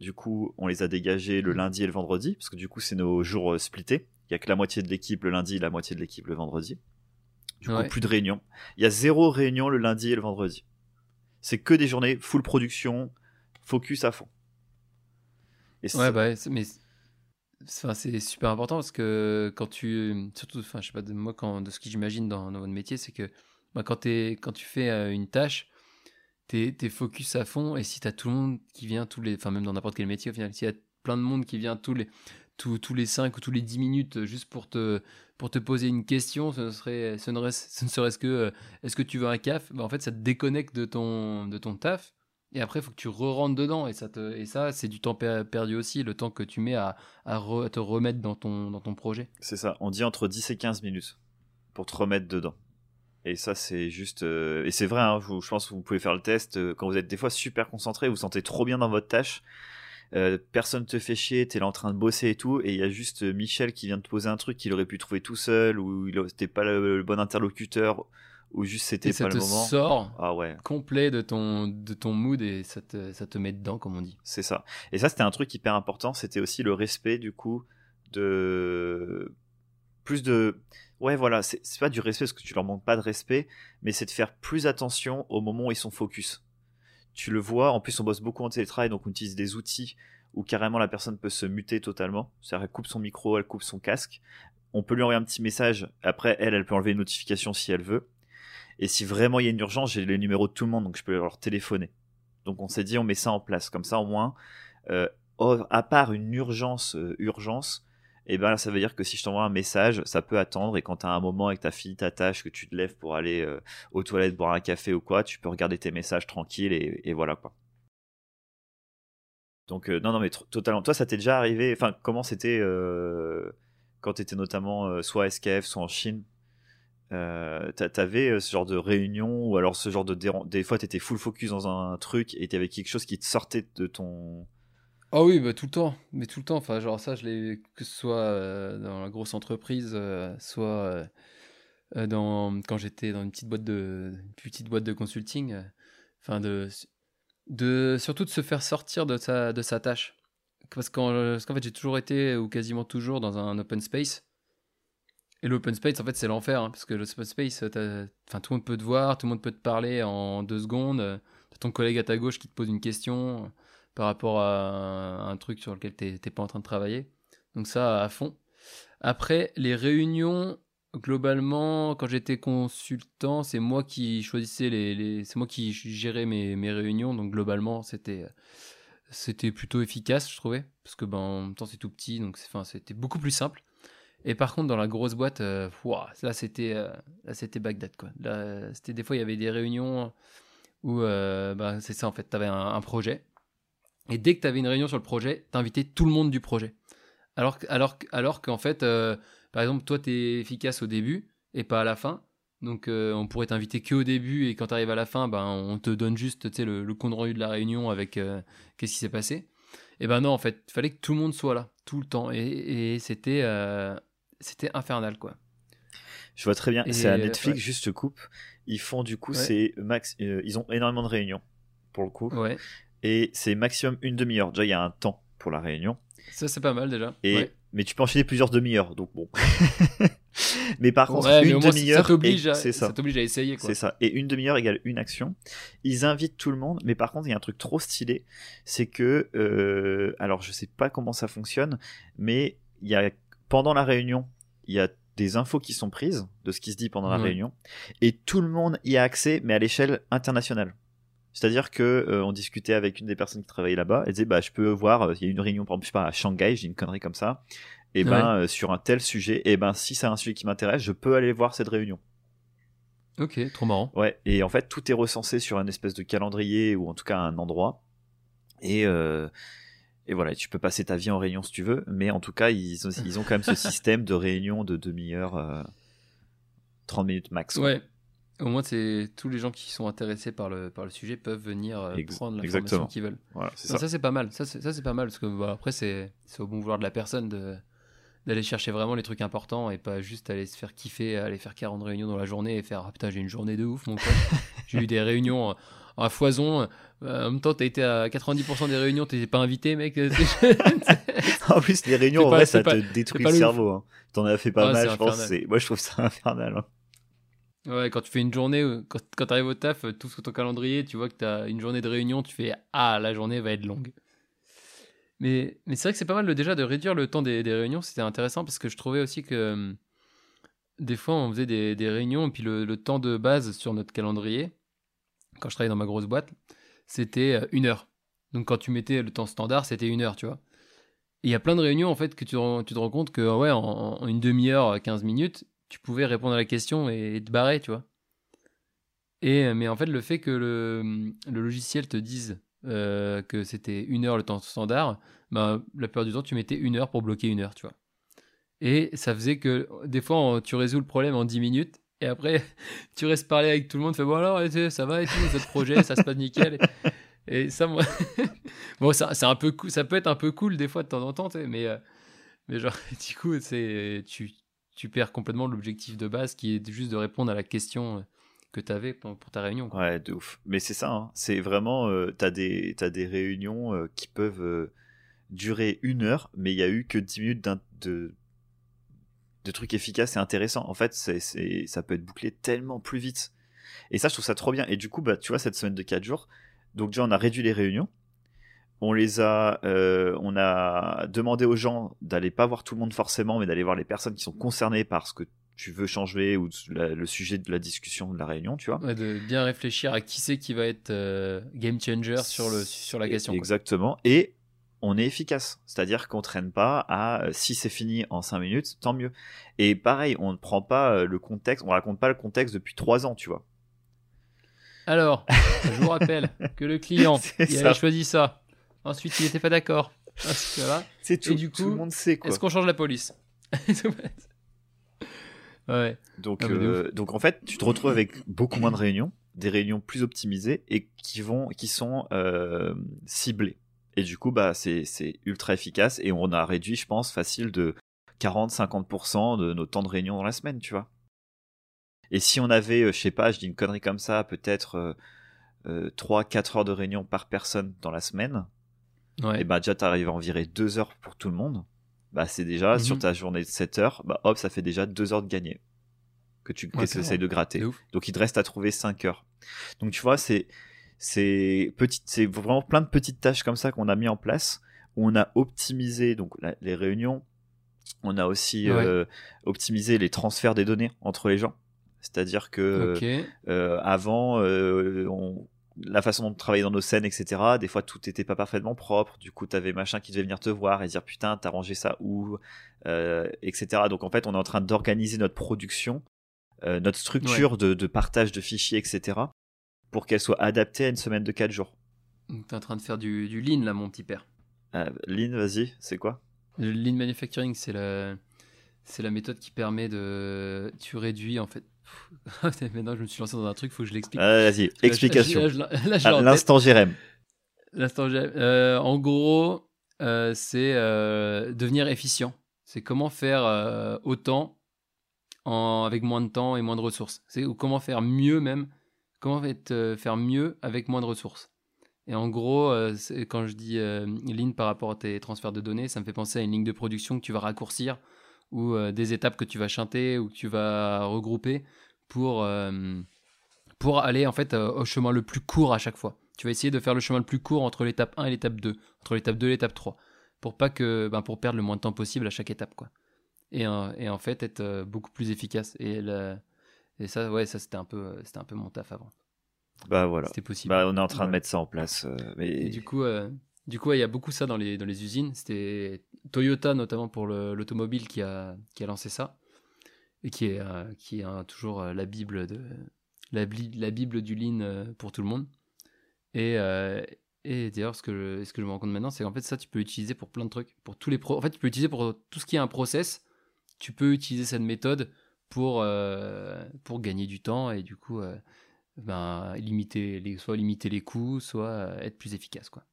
B: Du coup, on les a dégagés le lundi et le vendredi, parce que du coup, c'est nos jours euh, splittés. Il y a que la moitié de l'équipe le lundi, la moitié de l'équipe le vendredi. Du coup,
A: Ouais.
B: plus de réunions. Il y a zéro réunion le lundi et le vendredi. C'est que des journées full production, focus à fond. Et
A: Ouais, bah, mais c'est- super important parce que quand tu. Surtout, enfin, je sais pas, de moi, de ce que j'imagine dans, dans votre métier, c'est que bah, quand, t'es- quand tu fais euh, une tâche, t'es es focus à fond et si t'as tout le monde qui vient tous les. Enfin, même dans n'importe quel métier, au final, s'il y a plein de monde qui vient tous les. Tous, tous les 5 ou tous les 10 minutes euh, juste pour te, pour te poser une question, ce ne serait, ce ne, ce ne serait-ce que euh, est-ce que tu veux un CAF? Bah, En fait, ça te déconnecte de ton, de ton taf. Et après, il faut que tu re-rentres dedans. Et ça, ça c'est du temps per- perdu aussi, le temps que tu mets à, te remettre dans ton, dans ton projet.
B: C'est ça, on dit entre 10 et 15 minutes pour te remettre dedans. Et ça, c'est juste. euh, Et c'est vrai, hein, je pense que vous pouvez faire le test. euh, Quand vous êtes des fois super concentré, vous vous sentez trop bien dans votre tâche. euh, personne te fait chier, t'es là en train de bosser et tout, et il y a juste euh, Michel qui vient de poser un truc qu'il aurait pu trouver tout seul, ou il c'était pas le bon interlocuteur, ou juste c'était
A: ça
B: pas le moment.
A: sort
B: Ah ouais,
A: complet de ton, de ton mood et ça te, ça te met dedans, comme on dit.
B: c'est ça. Et ça, c'était un truc hyper important, c'était aussi le respect du coup de plus de ouais voilà c'est c'est pas du respect parce que tu leur manques pas de respect mais c'est de faire plus attention au moment où ils sont focus. Tu le vois en plus on bosse beaucoup en télétravail donc on utilise des outils où carrément la personne peut se muter totalement. C'est-à-dire elle coupe son micro elle coupe son casque. On peut lui envoyer un petit message. Après elle elle peut enlever une notification si elle veut et si vraiment il y a une urgence j'ai les numéros de tout le monde donc je peux leur téléphoner donc on s'est dit on met ça en place comme ça au moins euh, à part une urgence euh, urgence et ben ça veut dire que si je t'envoie un message, ça peut attendre et quand tu as un moment avec ta fille, ta tâche, que tu te lèves pour aller euh, aux toilettes boire un café ou quoi, tu peux regarder tes messages tranquille et, et voilà quoi. Donc non non mais totalement. Toi ça t'est déjà arrivé Enfin comment c'était quand t'étais notamment euh, soit à SKF soit en Chine? Euh, t'avais ce genre de réunion ou alors ce genre de des fois t'étais full focus dans un, truc et t'avais quelque chose qui te sortait de ton
A: ah oui bah tout le temps. Mais tout le temps. Enfin genre ça je l'ai que ce soit dans la grosse entreprise soit dans quand j'étais dans une petite boîte de petite boîte de consulting enfin de surtout de se faire sortir de sa de sa tâche. Parce qu'en fait j'ai toujours été ou quasiment toujours dans un open space et l'open space, en fait, c'est l'enfer, hein, parce que l'open space, enfin, tout le monde peut te voir, tout le monde peut te parler en deux secondes. T'as ton collègue à ta gauche qui te pose une question euh, par rapport à un, truc sur lequel t'es pas en train de travailler. Donc ça, à fond. Après, les réunions, globalement, quand j'étais consultant, c'est moi qui choisissais les, c'est moi qui gérais mes, réunions. Donc globalement, c'était c'était plutôt efficace, je trouvais, parce que ben en même temps c'est tout petit, donc c'était beaucoup plus simple. Et par contre, dans la grosse boîte, euh, là c'était euh, là c'était Bagdad quoi. C'était des fois il y avait des réunions où euh, bah, c'est ça en fait, tu avais un, projet et dès que tu avais une réunion sur le projet, tu invitais tout le monde du projet. Alors alors alors qu'en fait par exemple, toi tu es efficace au début et pas à la fin. Donc on pourrait t'inviter que au début et quand tu arrives à la fin, ben on te donne juste le, le compte rendu de la réunion avec qu'est-ce qui s'est passé. Et ben non, en fait, il fallait que tout le monde soit là tout le temps et, et c'était c'était infernal quoi.
B: Je vois très bien. C'est à Netflix, juste coupe. Ils font du coup, c'est max. Euh, ils ont énormément de réunions pour le coup.
A: Ouais.
B: Et c'est maximum une demi-heure. Déjà, il y a un temps pour la réunion.
A: Ça, c'est pas mal déjà.
B: Et mais tu peux enchaîner plusieurs demi-heures, donc bon. mais par contre, une demi-heure,
A: c'est ça. Ça t'oblige à essayer.
B: C'est ça. Et une demi-heure égale une action. Ils invitent tout le monde, mais par contre, il y a un truc trop stylé, c'est que, euh, alors je sais pas comment ça fonctionne, mais il y a pendant la réunion, il y a des infos qui sont prises de ce qui se dit pendant la réunion et tout le monde y a accès mais à l'échelle internationale. C'est-à-dire que euh, on discutait avec une des personnes qui travaillait là-bas, elle disait bah je peux voir euh, il y a une réunion par exemple je sais pas à Shanghai, j'ai une connerie comme ça et ben euh, sur un tel sujet et ben si c'est un sujet qui m'intéresse, je peux aller voir cette réunion.
A: OK, trop marrant.
B: Ouais, et en fait tout est recensé sur un espèce de calendrier ou en tout cas un endroit et et voilà, tu peux passer ta vie en réunion si tu veux, mais en tout cas, ils ont, ils ont quand même ce système de réunion de demi-heure, 30 minutes max.
A: Ouais. Au moins, c'est tous les gens qui sont intéressés par le, par le sujet peuvent venir euh, prendre l'information qu'ils veulent.
B: Voilà, ça,
A: ça c'est pas mal. Ça, c'est pas mal parce que bah, après, c'est au bon vouloir de la personne de d'aller chercher vraiment les trucs importants et pas juste aller se faire kiffer, aller faire 40 réunions dans la journée et faire ah, putain, j'ai une journée de ouf, mon pote. j'ai eu des réunions à foison. Euh, en même temps, t'as été à 90% des réunions, t'étais pas invité, mec.
B: en plus, les réunions, en vrai, ça te détruit le cerveau. Hein. T'en as fait pas mal, je pense. Moi, je trouve ça infernal. Hein.
A: Ouais, quand tu fais une journée, quand, quand t'arrives au taf, tout sur ton calendrier, tu vois que t'as une journée de réunion, tu fais Ah, la journée va être longue. Mais, mais c'est vrai que c'est pas mal déjà de réduire le temps des, réunions, c'était intéressant parce que je trouvais aussi que hum, des fois on faisait des, des réunions et puis le, le, temps de base sur notre calendrier, quand je travaillais dans ma grosse boîte, c'était euh, une heure. Donc quand tu mettais le temps standard, c'était une heure, tu vois. il y a plein de réunions en fait que tu, te rends compte que ouais, en, une demi-heure, 15 minutes, tu pouvais répondre à la question et te barrer, tu vois. Euh, mais en fait, le fait que le, logiciel te dise euh, que c'était une heure le temps standard, bah, la plupart du temps, tu mettais une heure pour bloquer une heure, tu vois. Et ça faisait que des fois, tu résous le problème en 10 minutes et après, tu restes parler avec tout le monde, fais bon alors, ça va et tout, votre projet, ça se passe nickel. Et, ça, moi, bon, ça, un peu ça peut être un peu cool des fois de temps en temps, mais, euh, mais genre, du coup, tu, tu perds complètement l'objectif de base qui est juste de répondre à la question euh, que tu avais pour, ta réunion.
B: Ouais, de ouf. Mais c'est ça, hein. c'est vraiment, euh, tu as, des, as des réunions qui peuvent durer une heure, mais il y a eu que 10 minutes de, de trucs efficaces et intéressants. En fait, c'est, ça peut être bouclé tellement plus vite. Et ça, je trouve ça trop bien. Et du coup, bah, tu vois, cette semaine de 4 jours, donc déjà, on a réduit les réunions. On les a, euh, on a demandé aux gens d'aller pas voir tout le monde forcément, mais d'aller voir les personnes qui sont concernées par ce que tu veux changer ou le sujet de la discussion de la réunion, tu vois.
A: de bien réfléchir à qui c'est qui va être euh, game changer sur, le, sur la question.
B: Exactement. Et on est efficace. C'est-à-dire qu'on traîne pas à euh, si c'est fini en 5 minutes, tant mieux. Et pareil, on ne prend pas euh, le contexte, on raconte pas le contexte depuis 3 ans, tu vois.
A: Alors, je vous rappelle que le client, il a choisi ça. Ensuite, il n'était pas d'accord.
B: C'est tout. Et du coup, tout le monde sait quoi.
A: Est-ce qu'on change la police Ouais.
B: Donc,
A: de
B: euh, donc en fait, tu te retrouves avec beaucoup moins de réunions, des réunions plus optimisées et qui vont, qui sont euh, ciblées. Et du coup, bah, c'est ultra efficace et on a réduit, je pense, facile de 40-50% de nos temps de réunion dans la semaine, tu vois. Et si on avait, euh, je sais pas, je dis une connerie comme ça, peut-être euh, euh, 3-4 heures de réunion par personne dans la semaine,
A: Ouais.
B: et bah déjà t'arrives à en virer 2 heures pour tout le monde. Bah c'est déjà, sur ta journée de 7 heures, bah hop, ça fait déjà 2 heures de gagné. Que tu
A: Ouais,
B: essayes de gratter. Donc il te reste à trouver 5 heures. Donc tu vois, c'est c'est c'est vraiment plein de petites tâches comme ça qu'on a mis en place où on a optimisé donc la- les réunions. On a aussi
A: Ouais.
B: euh, optimisé les transferts des données entre les gens. C'est-à-dire que euh, avant, euh, on- la façon dont on travaillait dans nos scènes, etc. Des fois, tout n'était pas parfaitement propre. Du coup, t'avais machin qui devait venir te voir et dire putain, t'as rangé ça où, euh, etc. Donc en fait, on est en train d'organiser notre production, notre structure de, de partage de fichiers, etc. Pour qu'elle soit adaptée à une semaine de 4 jours.
A: T'es en train de faire du, du lean là, mon petit père.
B: Euh, Lynn, vas-y, c'est quoi?
A: Le lean manufacturing, c'est la, c'est la méthode qui permet de. Tu réduis en fait. Maintenant, je me suis lancé dans un truc, faut que je l'explique.
B: Euh, Vas-y, explication.
A: Tête.
B: l'instant, Jérém.
A: L'instant, j'ai- euh, en gros, euh, c'est euh, devenir efficient. C'est comment faire autant en, avec moins de temps et moins de ressources. C'est ou comment faire mieux même. Comment faire mieux avec moins de ressources. Et en gros, euh, quand je dis euh, ligne par rapport à tes transferts de données, ça me fait penser à une ligne de production que tu vas raccourcir ou euh, des étapes que tu vas chanter ou que tu vas regrouper pour, pour aller en fait au chemin le plus court à chaque fois. Tu vas essayer de faire le chemin le plus court entre l'étape 1 et l'étape 2, entre l'étape 2 et l'étape 3, pour pas que ben, pour perdre le moins de temps possible à chaque étape quoi. Et, en fait être beaucoup plus efficace et ça ouais ça c'était un peu euh, c'était un peu mon taf avant.
B: Bah voilà.
A: C'était possible.
B: Bah, on est en train de mettre ça en place. euh, mais...
A: Et du coup, euh, du coup, ouais, il y a beaucoup ça dans les, dans les usines. C'était Toyota notamment pour le- l'automobile qui a, qui a lancé ça et qui est, euh, qui est euh, toujours la bible de la, la bible du lean pour tout le monde. Et, et d'ailleurs, ce que je, ce que je me rends compte maintenant, c'est qu'en fait ça, tu peux l'utiliser pour plein de trucs, pour tous les pro. En fait, tu peux l'utiliser pour tout ce qui est un process. Tu peux utiliser cette méthode pour euh, pour gagner du temps et du coup. euh, ben, limiter les, soit limiter les coûts, soit euh, être plus efficace. Quoi.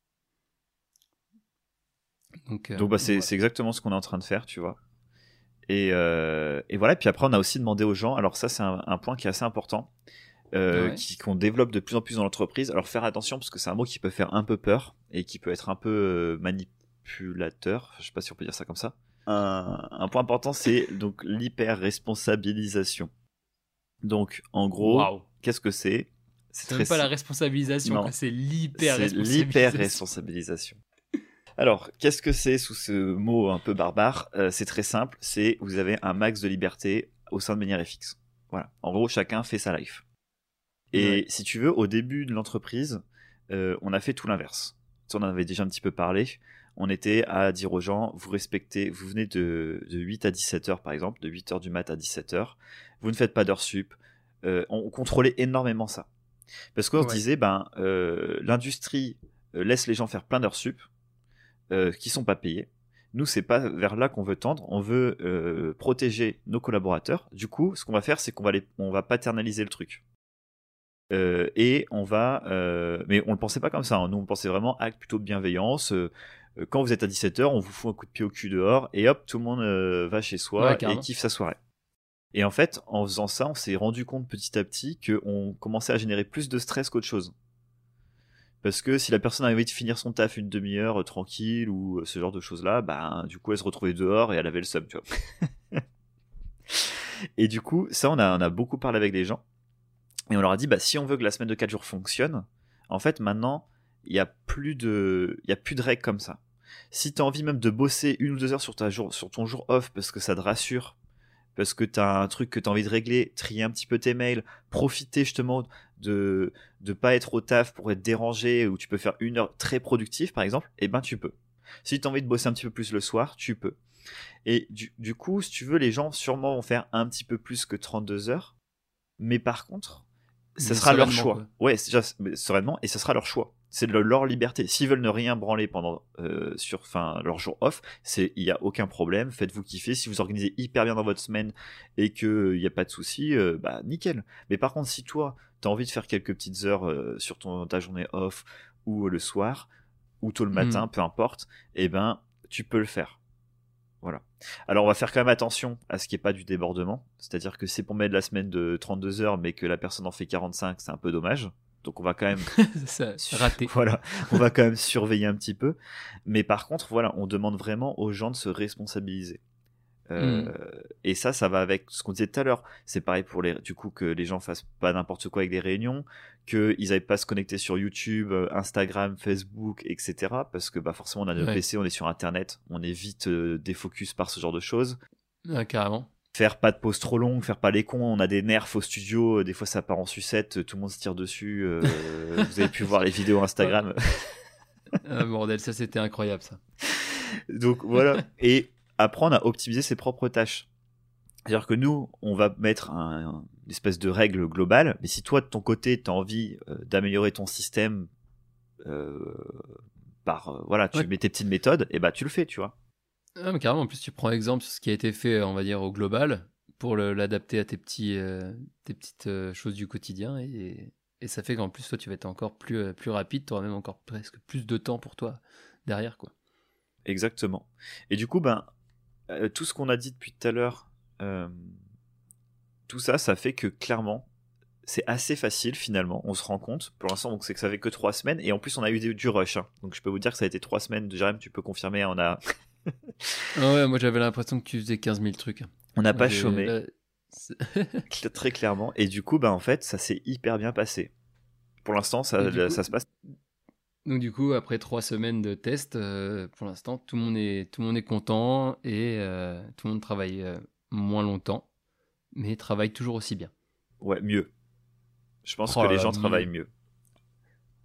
A: Donc, euh,
B: Donc bah, c'est
A: voilà.
B: exactement ce qu'on est en train de faire, tu vois. Et, euh, et voilà, puis après on a aussi demandé aux gens, alors ça c'est un, un point qui est assez important, euh,
A: Ouais.
B: qu'on développe de plus en plus dans l'entreprise. Alors faire attention parce que c'est un mot qui peut faire un peu peur et qui peut être un peu manipulateur, je sais pas si on peut dire ça comme ça. Un, un point important c'est donc l'hyper-responsabilisation. Donc en gros, qu'est-ce que c'est?
A: C'est même pas la responsabilisation, c'est l'hyper-responsabilisation.
B: l'hyper-responsabilisation. Alors, qu'est-ce que c'est sous ce mot un peu barbare? Euh, C'est très simple, c'est vous avez un max de liberté au sein de manière FX. Voilà. En gros, chacun fait sa life. Et
A: Ouais.
B: si tu veux, au début de l'entreprise, euh, on a fait tout l'inverse. On en avait déjà un petit peu parlé. On était à dire aux gens, vous respectez, vous venez de, de 8 à 17 heures par exemple, de 8 heures du mat à 17 heures. Vous ne faites pas d'heures sup. Euh, on contrôlait énormément ça. Parce qu'on se
A: Ouais.
B: disait, ben, euh, l'industrie euh, laisse les gens faire plein d'heures sup euh, qui sont pas payées. Nous, c'est pas vers là qu'on veut tendre. On veut protéger nos collaborateurs. Du coup, ce qu'on va faire, c'est qu'on va les, on va paternaliser le truc. Euh, et on va, euh, mais on le pensait pas comme ça. hein. Nous, on pensait vraiment acte plutôt de bienveillance. Euh, quand vous êtes à 17h, on vous fout un coup de pied au cul dehors et hop, tout le monde euh, va chez soi
A: Ouais,
B: et kiffe sa soirée. Et en fait, en faisant ça, on s'est rendu compte petit à petit qu'on commençait à générer plus de stress qu'autre chose. Parce que si la personne avait envie de finir son taf une demi-heure euh, tranquille ou euh, ce genre de choses-là, bah du coup elle se retrouvait dehors et elle avait le seum, tu vois. et du coup, ça on a, on a beaucoup parlé avec les gens. Et on leur a dit, bah si on veut que la semaine de 4 jours fonctionne, en fait maintenant, il n'y a plus de, il y a plus de règles comme ça. Si tu as envie même de bosser une ou deux heures sur, ton jour off parce que ça te rassure, parce que tu as un truc que tu as envie de régler, trier un petit peu tes mails, profiter justement de de pas être au taf pour être dérangé ou tu peux faire une heure très productive par exemple, eh ben tu peux. Si tu as envie de bosser un petit peu plus le soir, tu peux. Et du, du coup, si tu veux, les gens sûrement vont faire un petit peu plus que 32 heures. Mais par contre, ce sera leur choix.
A: quoi.
B: Ouais, déjà sereinement, et ce sera leur choix. C'est leur liberté. S'ils veulent ne rien branler pendant euh, sur, enfin, leur jour off, c'est il y a aucun problème. Faites-vous kiffer. Si vous organisez hyper bien dans votre semaine et que il y a pas de souci, euh, bah nickel. Mais par contre, si toi t'as envie de faire quelques petites heures euh, sur ton ta journée off ou le soir ou tôt le matin,
A: Mm.
B: peu importe, eh ben tu peux le faire. Voilà. Alors on va faire quand même attention à ce qui est pas du débordement. C'est-à-dire que c'est pour mettre la semaine de 32 heures, mais que la personne en fait 45, c'est un peu dommage. Donc on va quand même
A: Ça, raté.
B: voilà, on va quand même surveiller un petit peu. Mais par contre, voilà, on demande vraiment aux gens de se responsabiliser. Euh,
A: Mm.
B: Et ça, ça va avec ce qu'on disait tout à l'heure. C'est pareil pour les, du coup, que les gens fassent pas n'importe quoi avec des réunions, qu'ils n'aillent pas se connecter sur YouTube, euh, Instagram, Facebook, etc. Parce que bah, forcément, on a notre
A: Ouais.
B: PC, on est sur Internet, on est vite euh, défocus par ce genre de choses.
A: Ah, carrément.
B: Faire pas de pause trop longue, faire pas les cons, on a des nerfs au studio, euh, des fois ça part en sucette, tout le monde se tire dessus. euh, vous avez pu voir les vidéos Instagram.
A: Ah, bordel, ça c'était incroyable ça.
B: Donc voilà. Et apprendre à optimiser ses propres tâches. C'est-à-dire que nous, on va mettre un- une espèce de règle globale, mais si toi, de ton côté, tu as envie euh, d'améliorer ton système euh, par, euh, voilà, tu
A: Ouais.
B: mets tes petites méthodes, et bah tu le fais, tu vois.
A: Ah, mais carrément, en plus tu prends exemple sur ce qui a été fait, on va dire, au global, pour l'adapter à tes, petits, euh, tes petites euh, choses du quotidien, et, et ça fait qu'en plus toi tu vas être encore plus, plus rapide, tu auras même encore presque plus de temps pour toi derrière. quoi.
B: Exactement. Et du coup, ben, euh, tout ce qu'on a dit depuis tout à l'heure, euh, tout ça, ça fait que clairement, c'est assez facile finalement. On se rend compte. Pour l'instant, donc c'est que ça fait que trois semaines, et en plus, on a eu du rush. hein. Donc, je peux vous dire que ça a été trois semaines. Jérém, tu peux confirmer. On a,
A: Ah ouais, moi j'avais l'impression que tu faisais 15 000 trucs.
B: on n'a pas chômé
A: là,
B: très clairement. Et du coup, ben en fait, ça s'est hyper bien passé. Pour l'instant, ça,
A: coup-
B: ça se passe.
A: Donc du coup, après trois semaines de test, euh, pour l'instant, tout le monde est tout le monde est content et euh, tout le monde travaille euh, moins longtemps, mais travaille toujours aussi bien.
B: Ouais, mieux. Je pense
A: Oh
B: que les gens
A: mieux.
B: travaillent mieux.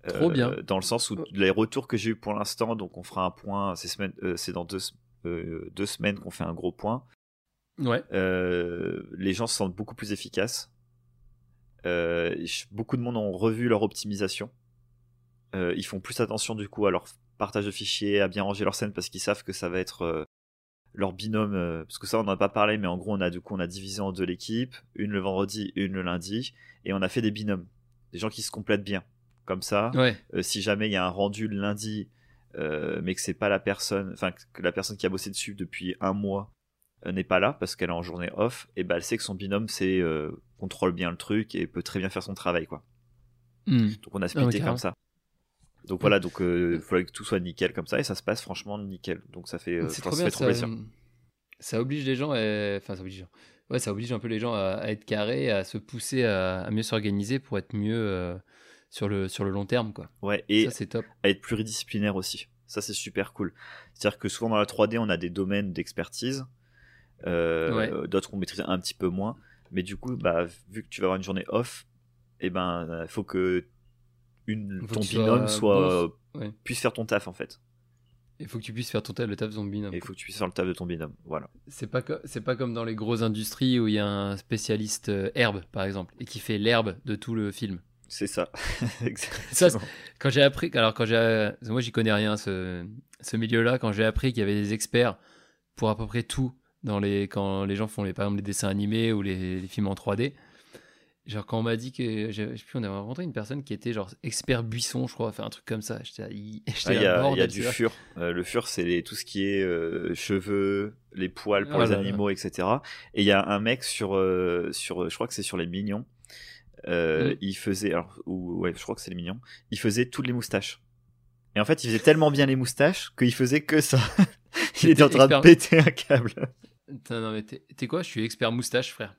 A: Trop bien.
B: Dans le sens où les retours que j'ai eu pour l'instant, donc on fera un point, ces semaines, c'est dans deux, deux semaines qu'on fait un gros point.
A: Ouais.
B: Les gens se sentent beaucoup plus efficaces. Beaucoup de monde ont revu leur optimisation. Euh, ils font plus attention du coup à leur partage de fichiers, à bien ranger leur scène parce qu'ils savent que ça va être euh, leur binôme. euh, parce que ça on n'en a pas parlé, mais en gros on a du coup on a divisé en deux l'équipe, une le vendredi, une le lundi, et on a fait des binômes, des gens qui se complètent bien. Comme ça,
A: Ouais.
B: si jamais il y a un rendu le lundi, mais que c'est pas la personne, enfin que la personne qui a bossé dessus depuis un mois n'est pas là parce qu'elle est en journée off, et ben elle sait que son binôme c'est contrôle bien le truc et peut très bien faire son travail quoi.
A: Hmm.
B: Donc on a
A: Ah,
B: splitté comme ça. Donc voilà, donc il faudrait que tout soit nickel comme ça et ça se passe franchement nickel. Donc ça fait, euh,
A: C'est
B: ça
A: trop
B: fait
A: bien.
B: trop
A: Ça,
B: plaisir.
A: ça oblige les gens, à- enfin ça oblige. les gens. Ouais, ça oblige un peu les gens à, à être carrés, à se pousser à, à mieux s'organiser pour être mieux euh, sur le sur le long terme quoi.
B: Ouais, et
A: Ça c'est top.
B: à être pluridisciplinaire aussi. Ça, c'est super cool. C'est-à-dire que souvent dans la 3D, on a des domaines d'expertise. Euh,
A: Ouais.
B: D'autres qu'on maîtrise un petit peu moins. Mais du coup, bah, vu que tu vas avoir une journée off, eh ben, il faut que une, ton binôme soit,
A: bon, ouais.
B: puisse faire ton taf en fait.
A: Il faut que tu puisses faire ton taf, le taf zombie.
B: Et il faut que tu puisses faire le taf de ton binôme. Voilà.
A: C'est pas, c'est pas comme dans les grosses industries où il y a un spécialiste euh, herbe, par exemple, et qui fait l'herbe de tout le film.
B: C'est ça.
A: Quand j'ai appris, alors quand j'ai, moi j'y connais rien ce, ce milieu-là, quand j'ai appris qu'il y avait des experts pour à peu près tout dans les, quand les gens font les, par exemple les dessins animés ou les, les films en 3D. Genre quand on m'a dit que, je sais plus, on avait rencontré une personne qui était genre expert buisson, je crois, faire un truc comme ça. J'étais, là, il-
B: Ah, Il y a, y a du fur. Euh, le fur, c'est tout ce qui est euh, cheveux, les poils pour
A: Oh
B: les
A: là là.
B: animaux, etc. Et il y a un mec sur, euh, sur je crois que c'est sur les mignons.
A: Mm.
B: Il faisait, alors, ou, ouais, je crois que c'est les mignons. Il faisait toutes les moustaches. Et en fait, il faisait tellement bien les moustaches qu'il faisait que ça. il était en train de péter un câble.
A: Non, mais t'es quoi? Je suis expert moustache, frère.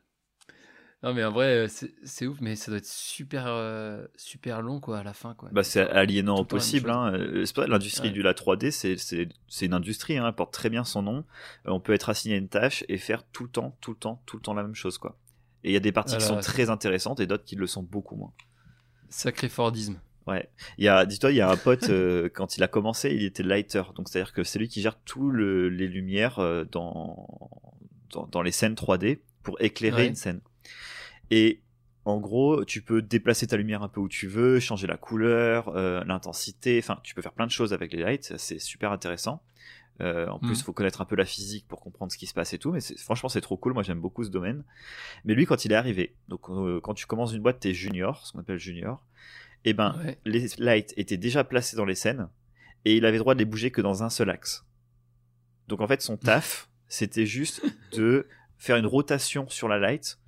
A: Non, mais en vrai, euh, c'est ouf, mais ça doit être super, euh, super long, quoi, à la fin, quoi.
B: Bah, c'est aliénant
A: Tout
B: au possible. Hein. Euh, c'est pas- L'industrie
A: Ouais.
B: de la 3D, c'est- c'est c'est une industrie, hein, elle porte très bien son nom. On peut être assigné à une tâche et faire tout le temps, tout le temps, tout le temps la même chose. quoi. Et il y a des parties qui sont très intéressantes et d'autres qui le sont beaucoup moins.
A: Sacré Fordisme.
B: Ouais. Il y a, dis-toi, il y a un pote, euh, quand il a commencé, il était lighter. Donc, c'est-à-dire que c'est lui qui gère tous le- les lumières dans, dans, dans les scènes 3D pour éclairer
A: Ouais.
B: une scène. Et en gros, tu peux déplacer ta lumière un peu où tu veux, changer la couleur, euh, l'intensité, enfin, tu peux faire plein de choses avec les lights, c'est super intéressant. Euh, en plus, il
A: Mhm.
B: faut connaître un peu la physique pour comprendre ce qui se passe et tout, mais franchement, c'est trop cool. Moi, j'aime beaucoup ce domaine. Mais lui, quand il est arrivé, donc euh, quand tu commences une boîte, t'es junior, ce qu'on appelle junior, et ben,
A: Ouais.
B: les lights étaient déjà placés dans les scènes et il avait droit de les bouger que dans un seul axe. Donc en fait, son taf, c'était juste de faire une rotation sur la light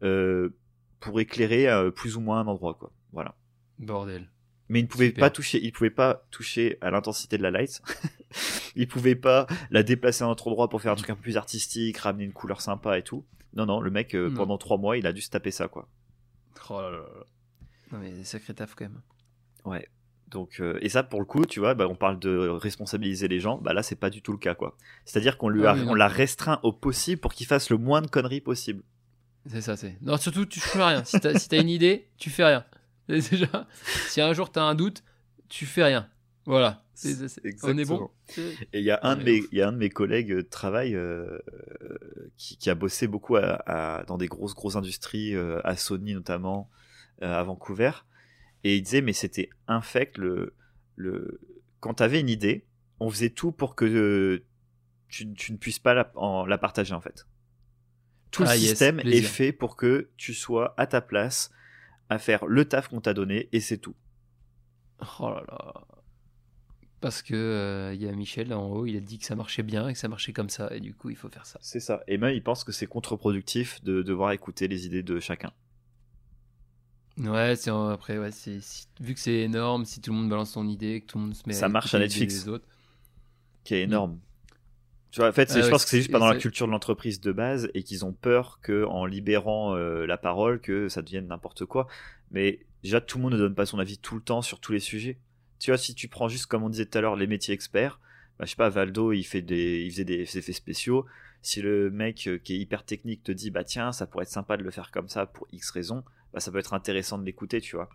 B: pour éclairer euh, plus ou moins un endroit, quoi. Voilà.
A: Bordel.
B: Mais il ne pouvait
A: Super.
B: pas toucher, il pouvait pas toucher à l'intensité de la light. il pouvait pas la déplacer à un autre endroit pour faire un truc un peu plus artistique, ramener une couleur sympa et tout. Non, non, le mec, euh,
A: Non.
B: pendant trois mois, il a dû se taper ça, quoi.
A: Oh là là là. Non mais sacré taf quand même.
B: Ouais. Donc, euh, et ça, pour le coup, tu vois, bah, on parle de responsabiliser les gens. Bah là, c'est pas du tout le cas, quoi. C'est-à-dire qu'on lui
A: Ah
B: a,
A: oui, non.
B: on l'a restreint au possible pour qu'il fasse le moins de conneries possible.
A: C'est ça, c'est. Non, surtout, tu fais rien. Si t'as si t'as une idée, tu fais rien. Déjà, si un jour t'as un doute, tu fais rien. Voilà. C'est- c'est- c'est- On est bon
B: Et il y a un de mes, il y a un de mes collègues de travail euh, euh, qui, qui a bossé beaucoup à, à- dans des grosses grosses industries, euh, à Sony notamment, euh, à Vancouver, et il disait mais c'était infect le le quand t'avais une idée, on faisait tout pour que euh, tu, tu ne puisses pas la, en- la partager en fait. Tout
A: Ah,
B: le
A: yes,
B: système est fait pour que tu sois à ta place à faire le taf qu'on t'a donné et c'est tout.
A: Oh là là. Parce que euh, il y a Michel là en haut, il a dit que ça marchait bien et que ça marchait comme ça, et du coup il faut faire ça.
B: C'est ça. Et même il pense que c'est contre-productif de devoir écouter les idées de chacun.
A: Ouais, c'est après ouais, c'est si- vu que c'est énorme, si tout le monde balance son idée, que tout le monde se met
B: Ça marche à
A: les idées
B: Netflix.
A: des autres.
B: qui est énorme. Tu vois, en fait,
A: Ah
B: je pense que c'est juste pas dans la culture de l'entreprise de base et qu'ils ont peur que en libérant euh, la parole, que ça devienne n'importe quoi. Mais déjà, tout le monde ne donne pas son avis tout le temps sur tous les sujets. Tu vois, si tu prends juste comme on disait tout à l'heure les métiers experts, bah, je sais pas, Valdo, il fait des, il faisait des effets spéciaux. Si le mec euh, qui est hyper technique te dit, bah tiens, ça pourrait être sympa de le faire comme ça pour X raisons, bah ça peut être intéressant de l'écouter, tu vois.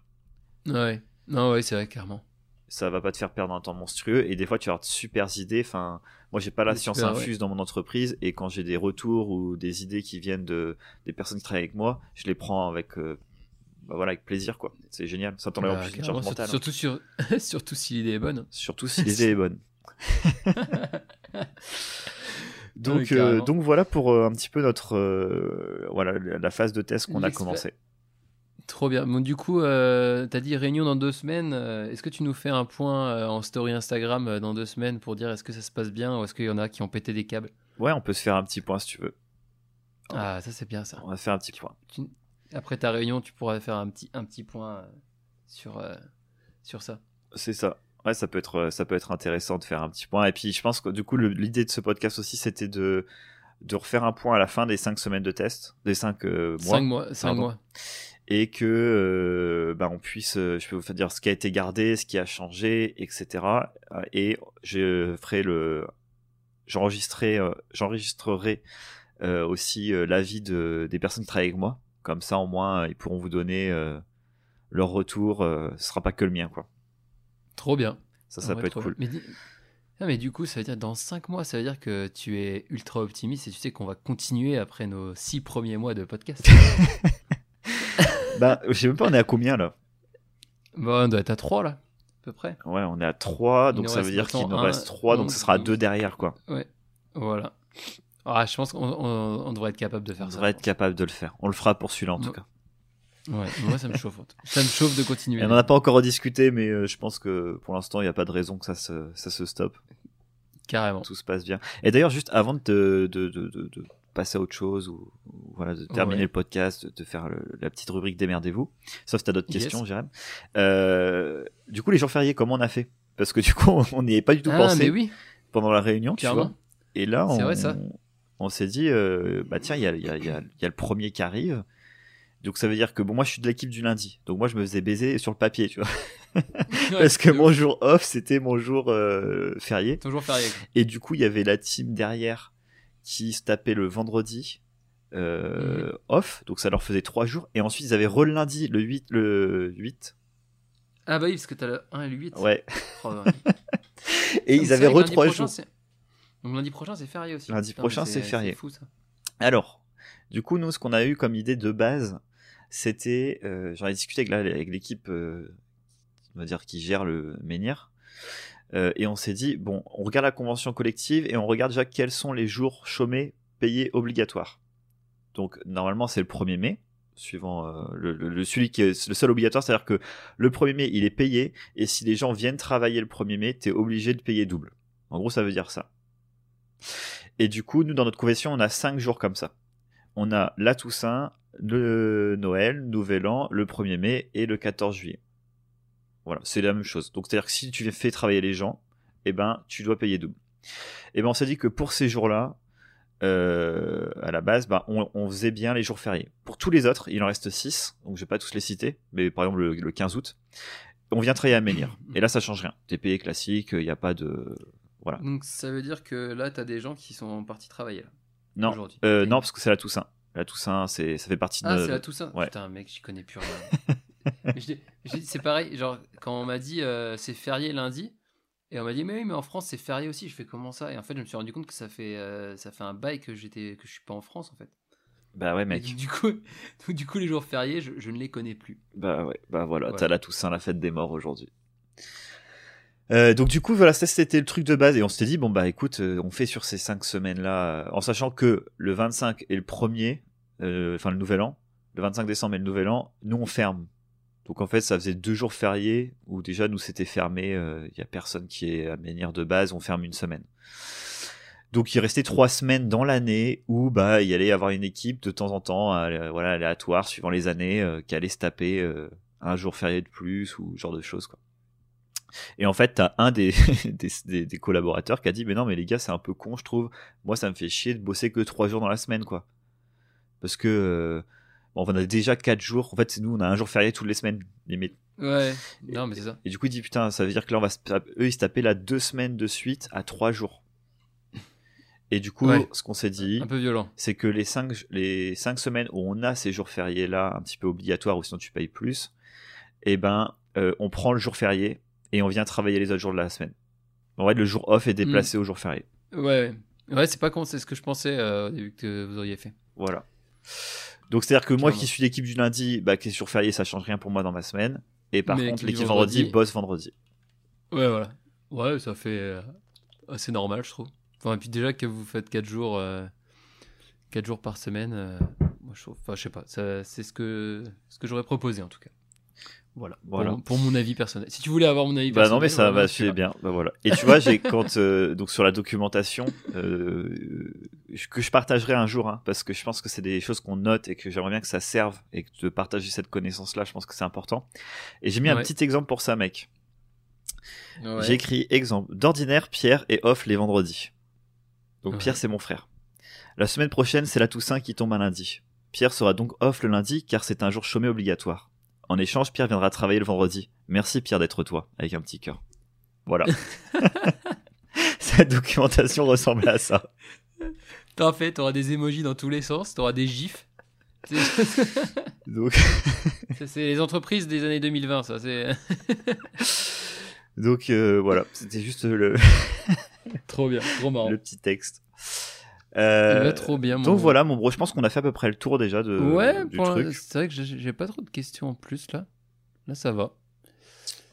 A: Ouais. Non, ouais, c'est vrai, clairement.
B: Ça va pas te faire perdre un temps monstrueux. Et des fois tu vas avoir de super idées. Enfin moi j'ai pas la science
A: super, ouais.
B: infuse dans mon entreprise. Et quand j'ai des retours ou des idées qui viennent de des personnes qui travaillent avec moi je les prends avec euh, bah voilà avec plaisir quoi. C'est génial. Ça t'enlève en
A: Bah,
B: une charge mentale
A: surtout,
B: hein.
A: surtout, sur... surtout si l'idée est bonne.
B: surtout si l'idée est bonne. Donc euh, donc voilà pour euh, un petit peu notre voilà la phase de test qu'on a commencé
A: Trop bien. Bon, du coup, euh, t'as dit réunion dans deux semaines. euh, est-ce que tu nous fais un point euh, en story Instagram euh, dans deux semaines pour dire est-ce que ça se passe bien ou est-ce qu'il y en a qui ont pété des câbles?
B: Ouais on peut se faire un petit point si tu veux
A: Ah, ça c'est bien ça.
B: on va faire un petit point
A: Tu- Après ta réunion, tu pourras faire un petit, un petit point sur, euh, sur ça.
B: C'est ça. Ouais, ça peut être, ça peut être intéressant de faire un petit point. Et puis, je pense que du coup, l'idée de ce podcast aussi, c'était de, de refaire un point à la fin des cinq semaines de test, des cinq euh, mois,
A: Cinq mois. Cinq
B: pardon.
A: mois.
B: Et que euh, bah, on puisse, euh, je peux vous dire ce qui a été gardé, ce qui a changé, etc. Euh, Et je ferai le, j'enregistrerai, euh, j'enregistrerai euh, aussi l'avis de, des personnes qui travaillent avec moi. Comme ça, au moins, ils pourront vous donner euh, leur retour. ce sera pas que le mien, quoi.
A: Trop bien.
B: Ça,
A: En
B: ça
A: vrai,
B: peut être cool.
A: Mais, Ah, mais du coup, ça veut dire dans cinq mois, ça veut dire que tu es ultra optimiste et tu sais qu'on va continuer après nos six premiers mois de podcast.
B: Bah, je sais même pas, on est à combien là
A: bon, on doit être à trois là, à peu près.
B: Ouais, on est à 3,
A: Il
B: donc ça veut dire qu'il nous reste 3, donc ce sera
A: douze.
B: 2 derrière, quoi.
A: Ouais. Voilà. Ah, je pense qu'on on- on devrait être capable de faire
B: On
A: ça.
B: devrait être capable de le faire. On le fera pour celui-là en tout cas.
A: Ouais, moi ça me chauffe. Ça me chauffe de continuer.
B: Et on n'en a pas encore rediscuté, mais euh, je pense que pour l'instant, il n'y a pas de raison que ça se, ça se stoppe.
A: Carrément.
B: Tout se passe bien. Et d'ailleurs, juste avant de, de- de passer à autre chose, ou, ou voilà, de terminer
A: Ouais.
B: le podcast, de, faire le- la petite rubrique Démerdez-vous, sauf si tu as d'autres
A: Yes.
B: questions, Jérém. Euh, du coup, les jours fériés, comment on a fait? Parce que du coup, on n'y avait pas du tout
A: Ah,
B: pensé
A: oui,
B: pendant la réunion, tu vois. Et là, on,
A: C'est vrai, ça.
B: on s'est dit, euh, bah tiens, il y a, y, a, y, a, il y a le premier qui arrive. Donc ça veut dire que bon, moi je suis de l'équipe du lundi, donc moi je me faisais baiser sur le papier, tu vois, parce que mon jour off c'était mon jour euh, férié.
A: Toujours férié. quoi.
B: Et du coup il y avait la team derrière qui se tapait le vendredi euh,
A: Mhm.
B: off, donc ça leur faisait trois jours. Et ensuite ils avaient re le lundi, le 8, le 8.
A: Ah bah oui, parce que t'as le 1 et le 8.
B: Ouais.
A: Oh, ouais.
B: Et ils avaient re
A: lundi
B: trois
A: prochain,
B: jours.
A: c'est- Donc lundi prochain c'est férié aussi.
B: Lundi
A: Putain,
B: prochain, c'est férié.
A: fou ça.
B: Alors, du coup, nous, ce qu'on a eu comme idée de base, c'était, euh, j'en ai discuté avec, l'équipe, euh, on va dire qui gère le menhir, euh, et on s'est dit bon, on regarde la convention collective et on regarde déjà quels sont les jours chômés payés obligatoires. Donc normalement c'est le 1er mai, suivant euh, le, seul obligatoire, c'est-à-dire que le 1er mai il est payé et si les gens viennent travailler le 1er mai, t'es obligé de payer double. En gros ça veut dire ça. Et du coup, nous dans notre convention, on a 5 jours comme ça. On a la Toussaint, le Noël, Nouvel An, le 1er mai et le 14 juillet. Voilà, c'est la même chose. Donc c'est-à-dire que si tu fais travailler les gens, eh ben tu dois payer double. Et ben on s'est dit que pour ces jours-là, euh, à la base, ben, on, on faisait bien les jours fériés. Pour tous les autres, il en reste 6, donc je vais pas tous les citer, mais par exemple le, le 15 août, on vient travailler à Menhir. Et là, ça change rien. T'es payé classique, il n'y a pas de... Voilà.
A: Donc ça veut dire que là, tu as des gens qui sont partis travailler là,
B: Non, euh, non parce que c'est la Toussaint. La Toussaint, c'est, ça fait partie de...
A: Ah, c'est la Toussaint
B: ouais.
A: Putain, mec, j'y connais plus rien. C'est pareil, genre, quand on m'a dit euh, c'est férié lundi, et on m'a dit, mais oui, mais en France, c'est férié aussi. Je fais comment ça? Et en fait, je me suis rendu compte que ça fait, euh, ça fait un bail que, j'étais, que je suis pas en France, en fait.
B: Bah ouais, mec.
A: du, du coup, donc, du coup, les jours fériés, je, je ne les connais plus.
B: Bah ouais, bah voilà,
A: Voilà.
B: t'as la Toussaint, la fête des morts aujourd'hui. Euh, donc du coup voilà ça c'était le truc de base et on s'était dit bon bah écoute on fait sur ces cinq semaines là en sachant que le 25 et le 1er euh, enfin le nouvel an le 25 décembre et le nouvel an nous on ferme donc en fait ça faisait deux jours fériés où déjà nous c'était fermé il y a personne qui est à Menhir de base on ferme une semaine donc il restait trois semaines dans l'année où bah il allait y avoir une équipe de temps en temps euh, voilà aléatoire suivant les années euh, qui allait se taper euh, un jour férié de plus ou genre de choses quoi et en fait, t'as un des, des, collaborateurs qui a dit, mais non, mais les gars, c'est un peu con, je trouve. Moi, ça me fait chier de bosser que trois jours dans la semaine, quoi. Parce que, euh, bon, on a déjà quatre jours. En fait, nous, on a un jour férié toutes les semaines, limite.
A: Ouais, non, mais c'est ça.
B: Et du coup, il dit, putain, ça veut dire que là, on va se, eux, ils se tapaient là deux semaines de suite à trois jours. Et du coup,
A: Ouais.
B: ce qu'on s'est dit,
A: Un peu violent.
B: c'est que les cinq, les cinq semaines où on a ces jours fériés là, un petit peu obligatoires, ou sinon tu payes plus, eh ben, euh, on prend le jour férié et on vient travailler les autres jours de la semaine. En vrai, le jour off est déplacé au jour férié.
A: Ouais, ouais. Ouais, c'est pas con, c'est ce que je pensais euh, au début que vous auriez fait.
B: Voilà. Donc c'est-à-dire que moi qui suis l'équipe du lundi, bah, qui est sur férié, ça change rien pour moi dans ma semaine. Et par
A: Mais
B: contre, l'équipe vendredi,
A: vendredi-
B: bosse vendredi.
A: Ouais, voilà. Ouais, ça fait euh, assez normal, je trouve. Enfin, et puis déjà que vous faites 4 jours, euh, quatre jours par semaine, euh, moi je trouve, enfin je sais pas, ça- c'est ce que, ce que j'aurais proposé en tout cas. Voilà,
B: Voilà.
A: Pour, pour mon avis personnel. Si tu voulais avoir mon avis
B: Bah
A: personnel,
B: non mais ça va c'est bien. Bah voilà. Et tu vois j'ai quand euh, donc sur la documentation euh, que je partagerai un jour hein, parce que je pense que c'est des choses qu'on note et que j'aimerais bien que ça serve et que de partager cette connaissance là je pense que c'est important. Et j'ai mis un petit exemple pour ça mec.
A: Ouais.
B: j'ai écrit exemple d'ordinaire Pierre est off les vendredis. Donc
A: Ouais.
B: Pierre c'est mon frère. La semaine prochaine c'est la Toussaint qui tombe un lundi. Pierre sera donc off le lundi car c'est un jour chômé obligatoire en échange Pierre viendra travailler le vendredi merci Pierre d'être toi avec un petit cœur voilà cette documentation ressemble à ça.
A: Parfait, t'auras des emojis dans tous les sens, t'auras des gifs. C'est-
B: Donc,
A: c'est les entreprises des années 2020, ça. C'est
B: donc euh, voilà, c'était juste le,
A: trop bien, trop marrant.
B: le petit texte. Euh,
A: Il va trop bien. Mon
B: donc voilà, mon bro, je pense qu'on a fait à peu près le tour déjà de,
A: Ouais,
B: du truc.
A: c'est vrai que j'ai pas trop de questions en plus là. Là, ça va.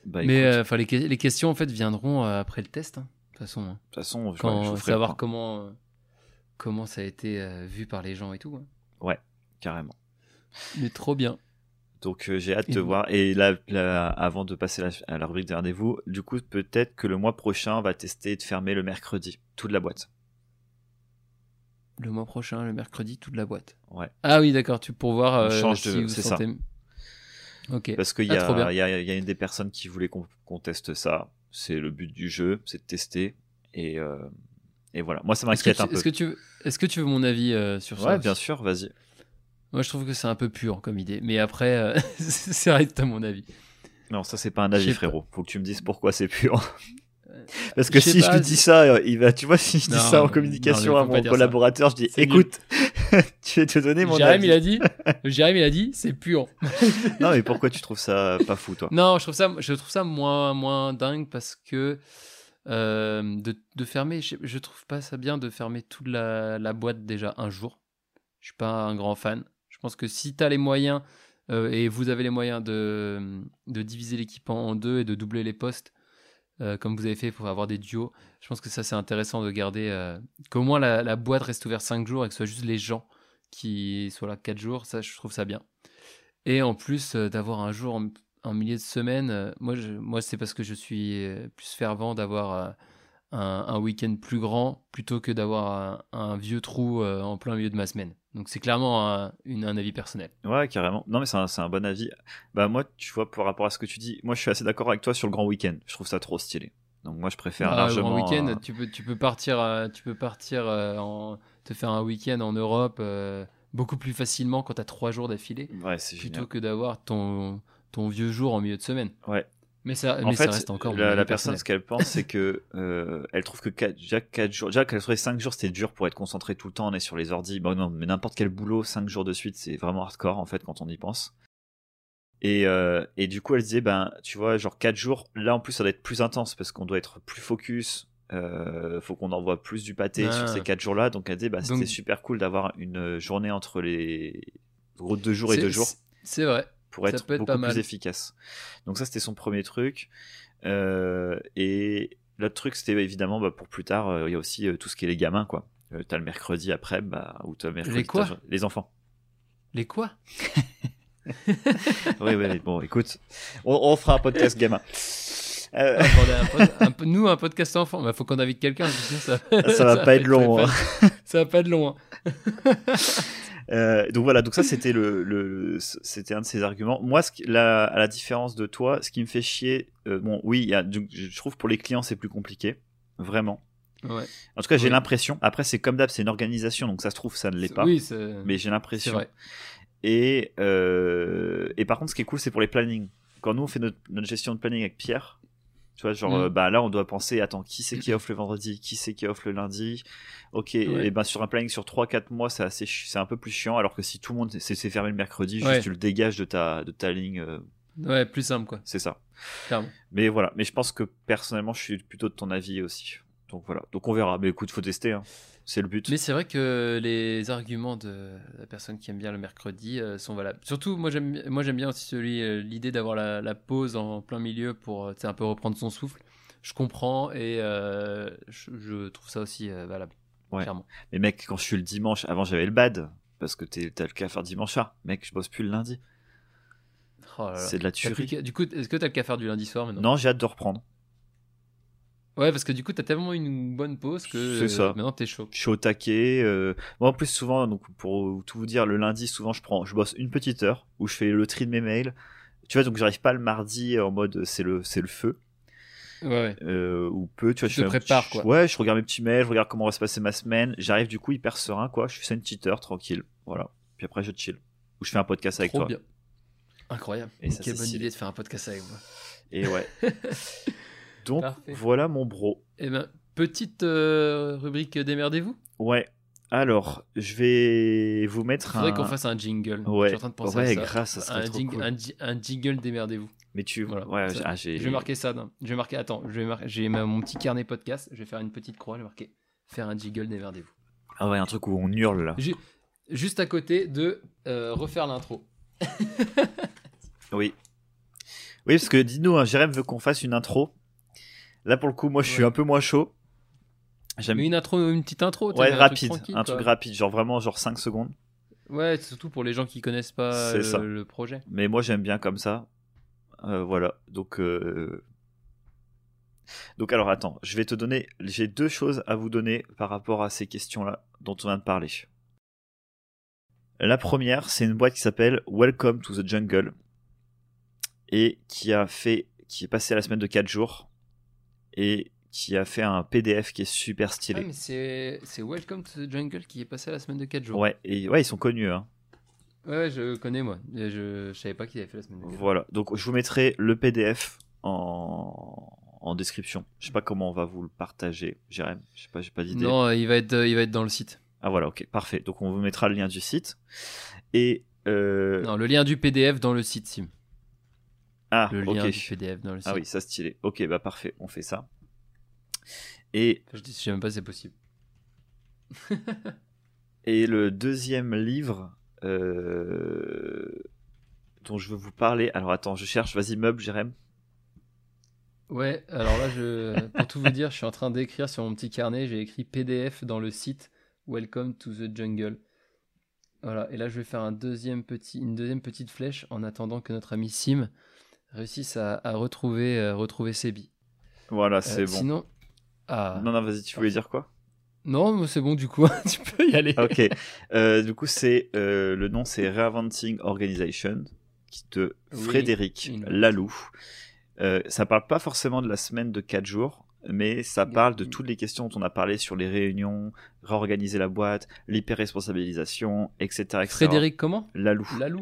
B: Bah,
A: Mais euh, enfin, les, que- les questions en fait viendront euh, après le test. hein, De toute façon, hein.
B: de toute façon, je,
A: quand savoir comment comment ça a été vu par les gens et tout. hein.
B: carrément.
A: Mais trop bien.
B: Donc euh, j'ai hâte de
A: vous-
B: voir. Et là, là, avant de passer la- à la rubrique des rendez-vous, du coup, peut-être que le mois prochain, on va tester de fermer le mercredi toute la boîte.
A: Le mois prochain, le mercredi, toute la boîte.
B: Ouais.
A: Ah oui, d'accord. Tu pour voir euh,
B: change
A: si
B: de-
A: vous sentez. Ok.
B: Parce qu'il y,
A: Ah,
B: a- y, a, y a une des personnes qui voulait qu'on teste ça. C'est le but du jeu, c'est de tester. Et, euh, et voilà. Moi, ça
A: que,
B: m'inquiète un peu.
A: est-ce que tu veux, est-ce que tu veux mon avis euh, sur ça
B: Ouais, bien sûr, vas-y.
A: Moi, je trouve que c'est un peu pur comme idée. Mais après, euh, c'est reste à mon avis.
B: Non, ça c'est pas un avis, frérot. Faut que tu me dises pourquoi c'est pur.
A: Euh,
B: Parce que si je lui dis ça, euh, il va, tu vois, si je dis
A: Non,
B: ça en communication
A: non,
B: à mon collaborateur, je dis, écoute, tu vais te donner mon
A: Jérémy,
B: avis.
A: il a dit, Jérémy, il a dit, c'est pur.
B: Non, mais pourquoi tu trouves ça pas fou, toi?
A: Non, je trouve ça, je trouve ça moins, moins dingue parce que euh, de, de fermer, je, je trouve pas ça bien de fermer toute la, la boîte déjà un jour. Je suis pas un grand fan. Je pense que si tu as les moyens euh, et vous avez les moyens de, de diviser l'équipe en deux et de doubler les postes, euh, comme vous avez fait pour avoir des duos, je pense que ça c'est intéressant de garder euh, qu'au moins la, boîte reste ouverte 5 jours et que ce soit juste les gens qui soient là 4 jours. Ça, je trouve ça bien. Et en plus euh, d'avoir un jour en, milieu de semaine, euh, moi, moi c'est parce que je suis plus fervent d'avoir un, un week-end plus grand plutôt que d'avoir un, un vieux trou euh, en plein milieu de ma semaine. Donc c'est clairement un, une- un avis personnel.
B: Ouais, carrément. Non, mais c'est un, c'est un bon avis. Bah, moi, tu vois, par rapport à ce que tu dis, moi, je suis assez d'accord avec toi sur le grand week-end. Je trouve ça trop stylé. Donc, moi, je préfère
A: Ah,
B: largement.
A: en week-end,
B: euh,
A: tu peux, tu peux partir, euh, tu peux partir en, te faire un week-end en Europe beaucoup plus facilement quand tu as trois jours d'affilée
B: Ouais,
A: plutôt
B: génial.
A: que d'avoir ton, ton vieux jour en milieu de semaine.
B: Ouais.
A: Mais ça,
B: En
A: mais
B: fait,
A: ça reste encore
B: la, la personne, ce qu'elle pense, c'est que euh, elle trouve que quatre, déjà 4 jours, déjà qu'elle trouvait 5 jours, c'était dur pour être concentré tout le temps. On est sur les ordi. Bon, non, mais n'importe quel boulot, 5 jours de suite, c'est vraiment hardcore en fait quand on y pense. Et, euh, et du coup, elle disait, ben, tu vois, genre 4 jours, là en plus, ça doit être plus intense parce qu'on doit être plus focus. Euh, faut qu'on envoie plus du pâté
A: Ah.
B: sur ces 4 jours-là. Donc, elle disait, bah, c'était
A: Donc-
B: super cool d'avoir une journée entre les gros 2 jours et
A: C'est-
B: 2 jours
A: C'est vrai.
B: Pour être beaucoup plus efficace. Donc ça, c'était son premier truc. Euh, et l'autre truc, c'était évidemment bah, pour plus tard, euh, il y a aussi euh, tout ce qui est les gamins, quoi. T'as le mercredi après, bah, ou t'as le mercredi.
A: Les quoi
B: Les enfants.
A: Les quoi
B: oui, oui, bon, écoute, on, on fera un podcast gamin.
A: Ah, un un Nous, un podcast enfant, il faut qu'on invite quelqu'un. Ça,
B: ça va pas être long. hein.
A: Ça va pas être long. hein.
B: Euh, donc voilà, donc ça c'était le, le c'était un de ses arguments. Moi, ce qui- la, à la différence de toi, ce qui me fait chier, euh, bon, oui, y a, je trouve pour les clients c'est plus compliqué, vraiment.
A: Ouais.
B: En tout cas, j'ai l'impression. Après, c'est comme d'hab, c'est une organisation, donc ça se trouve, ça ne l'est pas.
A: Oui,
B: Mais j'ai l'impression. Et, euh, et par contre, ce qui est cool, c'est pour les plannings. Quand nous, on fait notre, notre gestion de planning avec Pierre, tu vois, genre,
A: Mm.
B: euh, bah là, on doit penser, attends, qui c'est qui offre le vendredi, qui c'est qui offre le lundi? Ok,
A: Ouais.
B: et ben sur un planning sur 3-4 mois, c'est assez, chi- c'est un peu plus chiant, alors que si tout le monde c'est fermé le mercredi, juste
A: Ouais.
B: tu le dégages de ta, de ta ligne, euh,
A: Ouais, plus simple, quoi.
B: c'est ça.
A: Clairement.
B: Mais voilà, mais je pense que personnellement, je suis plutôt de ton avis aussi. Donc voilà, donc on verra. Mais écoute, faut tester, hein. c'est le but.
A: Mais c'est vrai que les arguments de la personne qui aime bien le mercredi euh, sont valables. Surtout, moi j'aime, moi j'aime bien aussi celui, euh, l'idée d'avoir la, la pause en plein milieu pour euh, un peu reprendre son souffle. Je comprends et euh, je, je trouve ça aussi valable.
B: Ouais.
A: Clairement.
B: Mais mec, quand je suis le dimanche, avant j'avais le bad, parce que t'es- t'as le cas à faire dimanche soir. Mec, je bosse plus le lundi.
A: Oh là là.
B: C'est de la tuerie.
A: Du coup, est-ce que t'as le qu'à faire du lundi soir maintenant?
B: Non, j'ai hâte de reprendre.
A: Ouais, parce que du coup, t'as tellement une bonne pause que
B: ça.
A: euh, maintenant t'es chaud.
B: Je suis au taquet. euh, Moi, en plus, souvent, donc pour tout vous dire, le lundi, souvent, je prends, je bosse une petite heure où je fais le tri de mes mails. Tu vois, donc j'arrive pas le mardi en mode c'est le, c'est le feu.
A: Ouais, ouais.
B: euh, ou peu, tu vois,
A: Tu
B: je
A: te
B: fais
A: prépares,
B: petit-
A: quoi.
B: Ouais, je regarde mes petits mails, je regarde comment va se passer ma semaine. J'arrive du coup hyper serein, quoi. Je fais ça une petite heure, tranquille. Voilà. Puis après, je chill. Ou je fais un podcast avec
A: Trop
B: toi.
A: bien. Incroyable.
B: Et
A: Quelle bonne
B: stylé.
A: idée de faire un podcast avec moi.
B: Et ouais. donc,
A: Parfait.
B: voilà mon bro.
A: Eh ben, petite euh, rubrique démerdez-vous.
B: Ouais. Alors, je vais vous mettre
A: Faudrait
B: un.
A: qu'on fasse un jingle.
B: Ouais.
A: Je suis en train de penser
B: Ouais,
A: à ça.
B: grave, ça serait
A: un,
B: trop
A: jing-
B: cool.
A: un ji- un jingle démerdez-vous.
B: Mais tu.
A: Voilà.
B: Ouais,
A: Ça-
B: ah, j'ai.
A: Je vais marquer ça. non. Je vais marquer. Attends, je vais j'ai mon petit carnet podcast. Je vais faire une petite croix. Je vais marquer faire un jingle démerdez-vous.
B: Ah ouais, un truc où on hurle là.
A: Ju- Juste à côté de euh, refaire l'intro.
B: Oui. Oui, parce que dis-nous, hein, Jérém veut qu'on fasse une intro. Là, pour le coup, moi, je suis
A: Ouais.
B: un peu moins chaud. J'aime
A: une intro, une petite intro.
B: Ouais,
A: un
B: rapide,
A: truc
B: un truc rapide, genre vraiment genre 5 secondes.
A: Ouais, surtout pour les gens qui connaissent pas le,
B: ça.
A: le projet.
B: Mais moi j'aime bien comme ça. Euh, voilà, donc euh... donc alors attends, je vais te donner, j'ai deux choses à vous donner par rapport à ces questions-là dont on vient de parler. La première, c'est une boîte qui s'appelle Welcome to the Jungle et qui a fait, qui est passé à la semaine de 4 jours et qui a fait un PDF qui est super stylé.
A: mais c'est Welcome to the Jungle qui est passé à la semaine de 4 jours.
B: Ouais, et ouais, ils sont connus. Hein.
A: Ouais, je connais moi. Je, je savais pas qu'il avait fait la semaine de 4
B: Voilà, donc je vous mettrai le PDF en, en description. Je sais pas comment on va vous le partager, Jérém. Je sais pas, j'ai pas d'idée.
A: Non, il va être, il va être dans le site.
B: Ah voilà, ok, parfait. Donc on vous mettra le lien du site. Et euh...
A: Non, le lien du PDF dans le site, Sim.
B: Ah,
A: Le lien du PDF dans le site.
B: Ah oui, ça stylé. Ok, bah parfait, on fait ça. Et,
A: Je, dis, je sais même pas si c'est possible.
B: et le deuxième livre, euh, dont je veux vous parler. Alors attends, je cherche. Vas-y, meuble, Jérém.
A: Ouais, alors là, je, pour tout vous dire, je suis en train d'écrire sur mon petit carnet. J'ai écrit PDF dans le site Welcome to the Jungle. Voilà, et là, je vais faire un deuxième petit, une deuxième petite flèche en attendant que notre ami Sim réussisse à, à retrouver, euh, retrouver Sebi.
B: Voilà,
A: Euh,
B: c'est bon.
A: Sinon. Ah.
B: Non, non, vas-y, tu voulais dire quoi?
A: Non, mais c'est bon, du coup, tu peux y aller.
B: Ok. Euh, du coup, c'est le nom, c'est Reinventing Organization de
A: Oui,
B: Frédéric
A: une-
B: Laloux. Ça parle pas forcément de la semaine de 4 jours, mais ça parle de toutes les questions dont on a parlé sur les réunions, réorganiser la boîte, l'hyper-responsabilisation, etc., etc.
A: Frédéric, comment?
B: Laloux.
A: Laloux?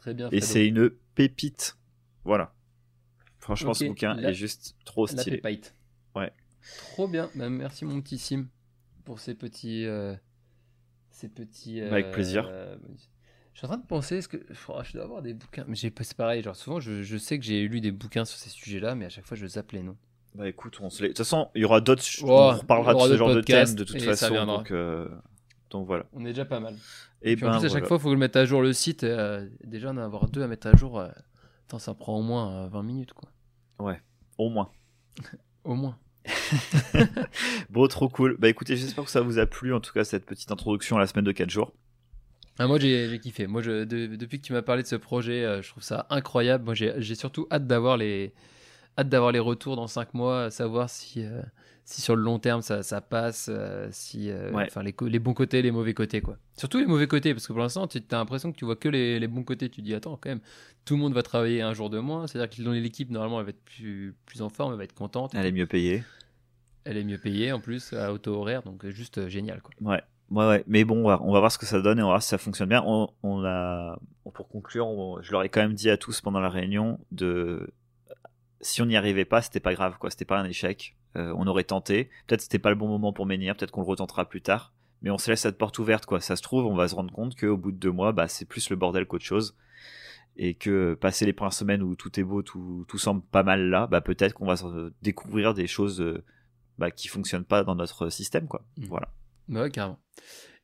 A: Très bien.
B: Et c'est une pépite. Voilà. Franchement, ce bouquin
A: la-
B: est juste trop
A: La
B: stylé.
A: pépite.
B: Ouais.
A: Trop bien. Bah, merci mon petit Sim pour ces petits, euh, ces petits. euh,
B: Avec plaisir.
A: euh, je suis en train de penser, est-ce que oh, je dois avoir des bouquins Mais c'est pareil. Genre souvent, je, je sais que j'ai lu des bouquins sur ces sujets-là, mais à chaque fois, je zappe les noms.
B: Bah écoute, on se les... De toute façon, il y aura d'autres...
A: Ouais,
B: on reparlera de ce genre de thèmes de toute façon. Donc, euh, donc voilà.
A: On est déjà pas mal.
B: Et
A: Puis
B: ben
A: en plus, à chaque fois, il faut le mettre à jour le site. euh, déjà, en avoir deux à mettre à jour. euh, attends, ça prend au moins euh, 20 minutes, quoi.
B: Au moins.
A: Au moins.
B: Bon, trop cool. Bah écoutez, j'espère que ça vous a plu, en tout cas, cette petite introduction à la semaine de 4 jours.
A: Ah, moi j'ai kiffé. Moi je, de- depuis que tu m'as parlé de ce projet, euh, je trouve ça incroyable. Moi j'ai j'ai surtout hâte d'avoir les hâte d'avoir les retours dans 5 mois, savoir si euh, si sur le long terme ça, ça passe, euh, si euh,
B: Ouais.
A: les, les bons côtés, les mauvais côtés quoi. Surtout les mauvais côtés parce que pour l'instant tu as l'impression que tu vois que les, les bons côtés. Tu te dis attends quand même, tout le monde va travailler un jour de moins. C'est-à-dire que l'équipe normalement elle va être plus plus en forme, elle va être contente.
B: Elle est mieux payée.
A: Elle est mieux payée en plus à auto horaire donc juste génial quoi.
B: Ouais. Ouais, ouais. Mais bon, on va, on va voir ce que ça donne et on va voir si ça fonctionne bien. On, on a, pour conclure, on- je leur ai quand même dit à tous pendant la réunion de, si on n'y arrivait pas, c'était pas grave, quoi. C'était pas un échec. Euh, on aurait tenté. Peut-être c'était pas le bon moment pour menir. Peut-être qu'on le retentera plus tard. Mais on se laisse cette porte ouverte, quoi. Ça se trouve, on va se rendre compte qu'au bout de deux mois, bah, c'est plus le bordel qu'autre chose. Et que passer les premières semaines où tout est beau, tout, tout semble pas mal là, bah, peut-être qu'on va découvrir des choses, euh, bah, qui fonctionnent pas dans notre système, quoi.
A: Mm.
B: Voilà.
A: Bah ouais, carrément.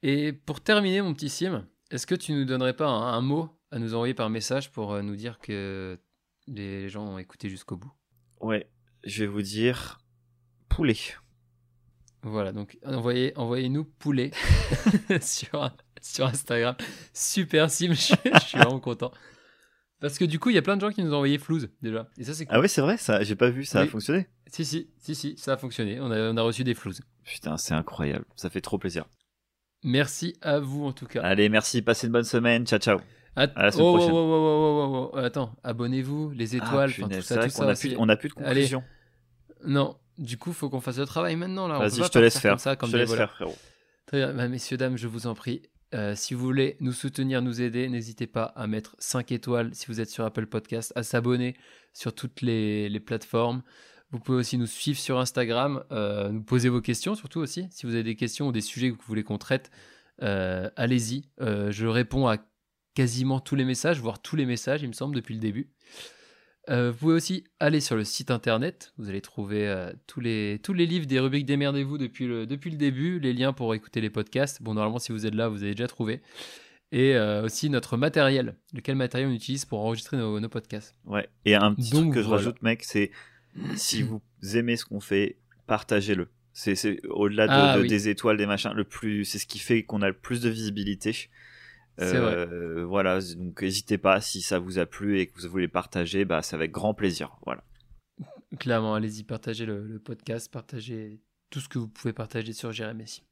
A: Et pour terminer, mon petit Sim, est-ce que tu nous donnerais pas un, un mot à nous envoyer par message pour euh, nous dire que les gens ont écouté jusqu'au bout
B: Ouais, je vais vous dire poulet.
A: Voilà, donc envoyez, envoyez-nous poulet sur, sur Instagram. Super Sim, je, suis- je suis vraiment content. Parce que du coup, il y a plein de gens qui nous ont envoyé flouze déjà. Et ça, c'est cool.
B: Ah ouais, c'est vrai, ça, j'ai pas vu, ça a fonctionné.
A: Si, si, si, si, ça a fonctionné. On a, on a reçu des flouze.
B: Putain, c'est incroyable, ça fait trop plaisir.
A: Merci à vous en tout cas.
B: Allez, merci, passez une bonne semaine, ciao ciao.
A: Att-
B: à la semaine
A: oh,
B: prochaine.
A: oh, oh, Attends, abonnez-vous, les étoiles,
B: Ah, punaise,
A: tout ça, tout ça
B: a
A: aussi.
B: plus, on a plus de conclusion.
A: Non, du coup, faut qu'on fasse le travail maintenant. là. On
B: Vas-y, je te laisse faire.
A: Comme ça, comme
B: je te laisse faire, frérot.
A: Très bien, Bah, messieurs, dames, je vous en prie. euh, si vous voulez nous soutenir, nous aider, n'hésitez pas à mettre 5 étoiles si vous êtes sur Apple Podcast, à s'abonner sur toutes les, les plateformes. Vous pouvez aussi nous suivre sur Instagram, euh, nous poser vos questions surtout aussi. Si vous avez des questions ou des sujets que vous voulez qu'on traite, euh, allez-y. Je réponds à quasiment tous les messages, voire tous les messages, il me semble, depuis le début. Euh, vous pouvez aussi aller sur le site internet. Vous allez trouver euh, tous, les, tous les livres des rubriques Démerdez-vous depuis le, depuis le début, les liens pour écouter les podcasts. Bon, normalement, si vous êtes là, vous avez déjà trouvé. Et euh, aussi notre matériel, lequel matériel on utilise pour enregistrer nos, nos podcasts.
B: Ouais. Et un petit
A: Donc,
B: truc que je rajoute, mec, c'est si vous aimez ce qu'on fait, partagez-le. C'est, c'est au-delà de,
A: Ah,
B: de-
A: oui.
B: des étoiles, des machins, le plus, c'est ce qui fait qu'on a le plus de visibilité. Euh, Voilà, donc n'hésitez pas si ça vous a plu et que vous voulez partager, bah c'est avec grand plaisir. Voilà.
A: Clairement, allez-y, partagez le, le podcast, partagez tout ce que vous pouvez partager sur Jérémy Messi.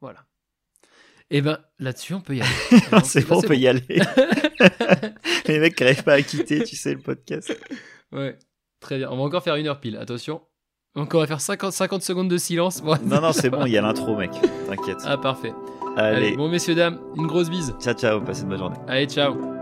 A: Voilà. Et ben là-dessus, on peut y aller. Alors,
B: c'est bon, on peut y aller. Les mecs qui n'arrivent pas à quitter, tu sais, le podcast.
A: Ouais, très bien. On va encore faire une heure pile, attention. Donc on va faire 50, 50 secondes de silence. Bon,
B: Non, non, c'est bon, il y a l'intro, mec. T'inquiète.
A: Ah, parfait. Allez.
B: Allez,
A: bon, messieurs, dames, une grosse bise.
B: ciao, ciao, passez une bonne journée.
A: Allez, ciao.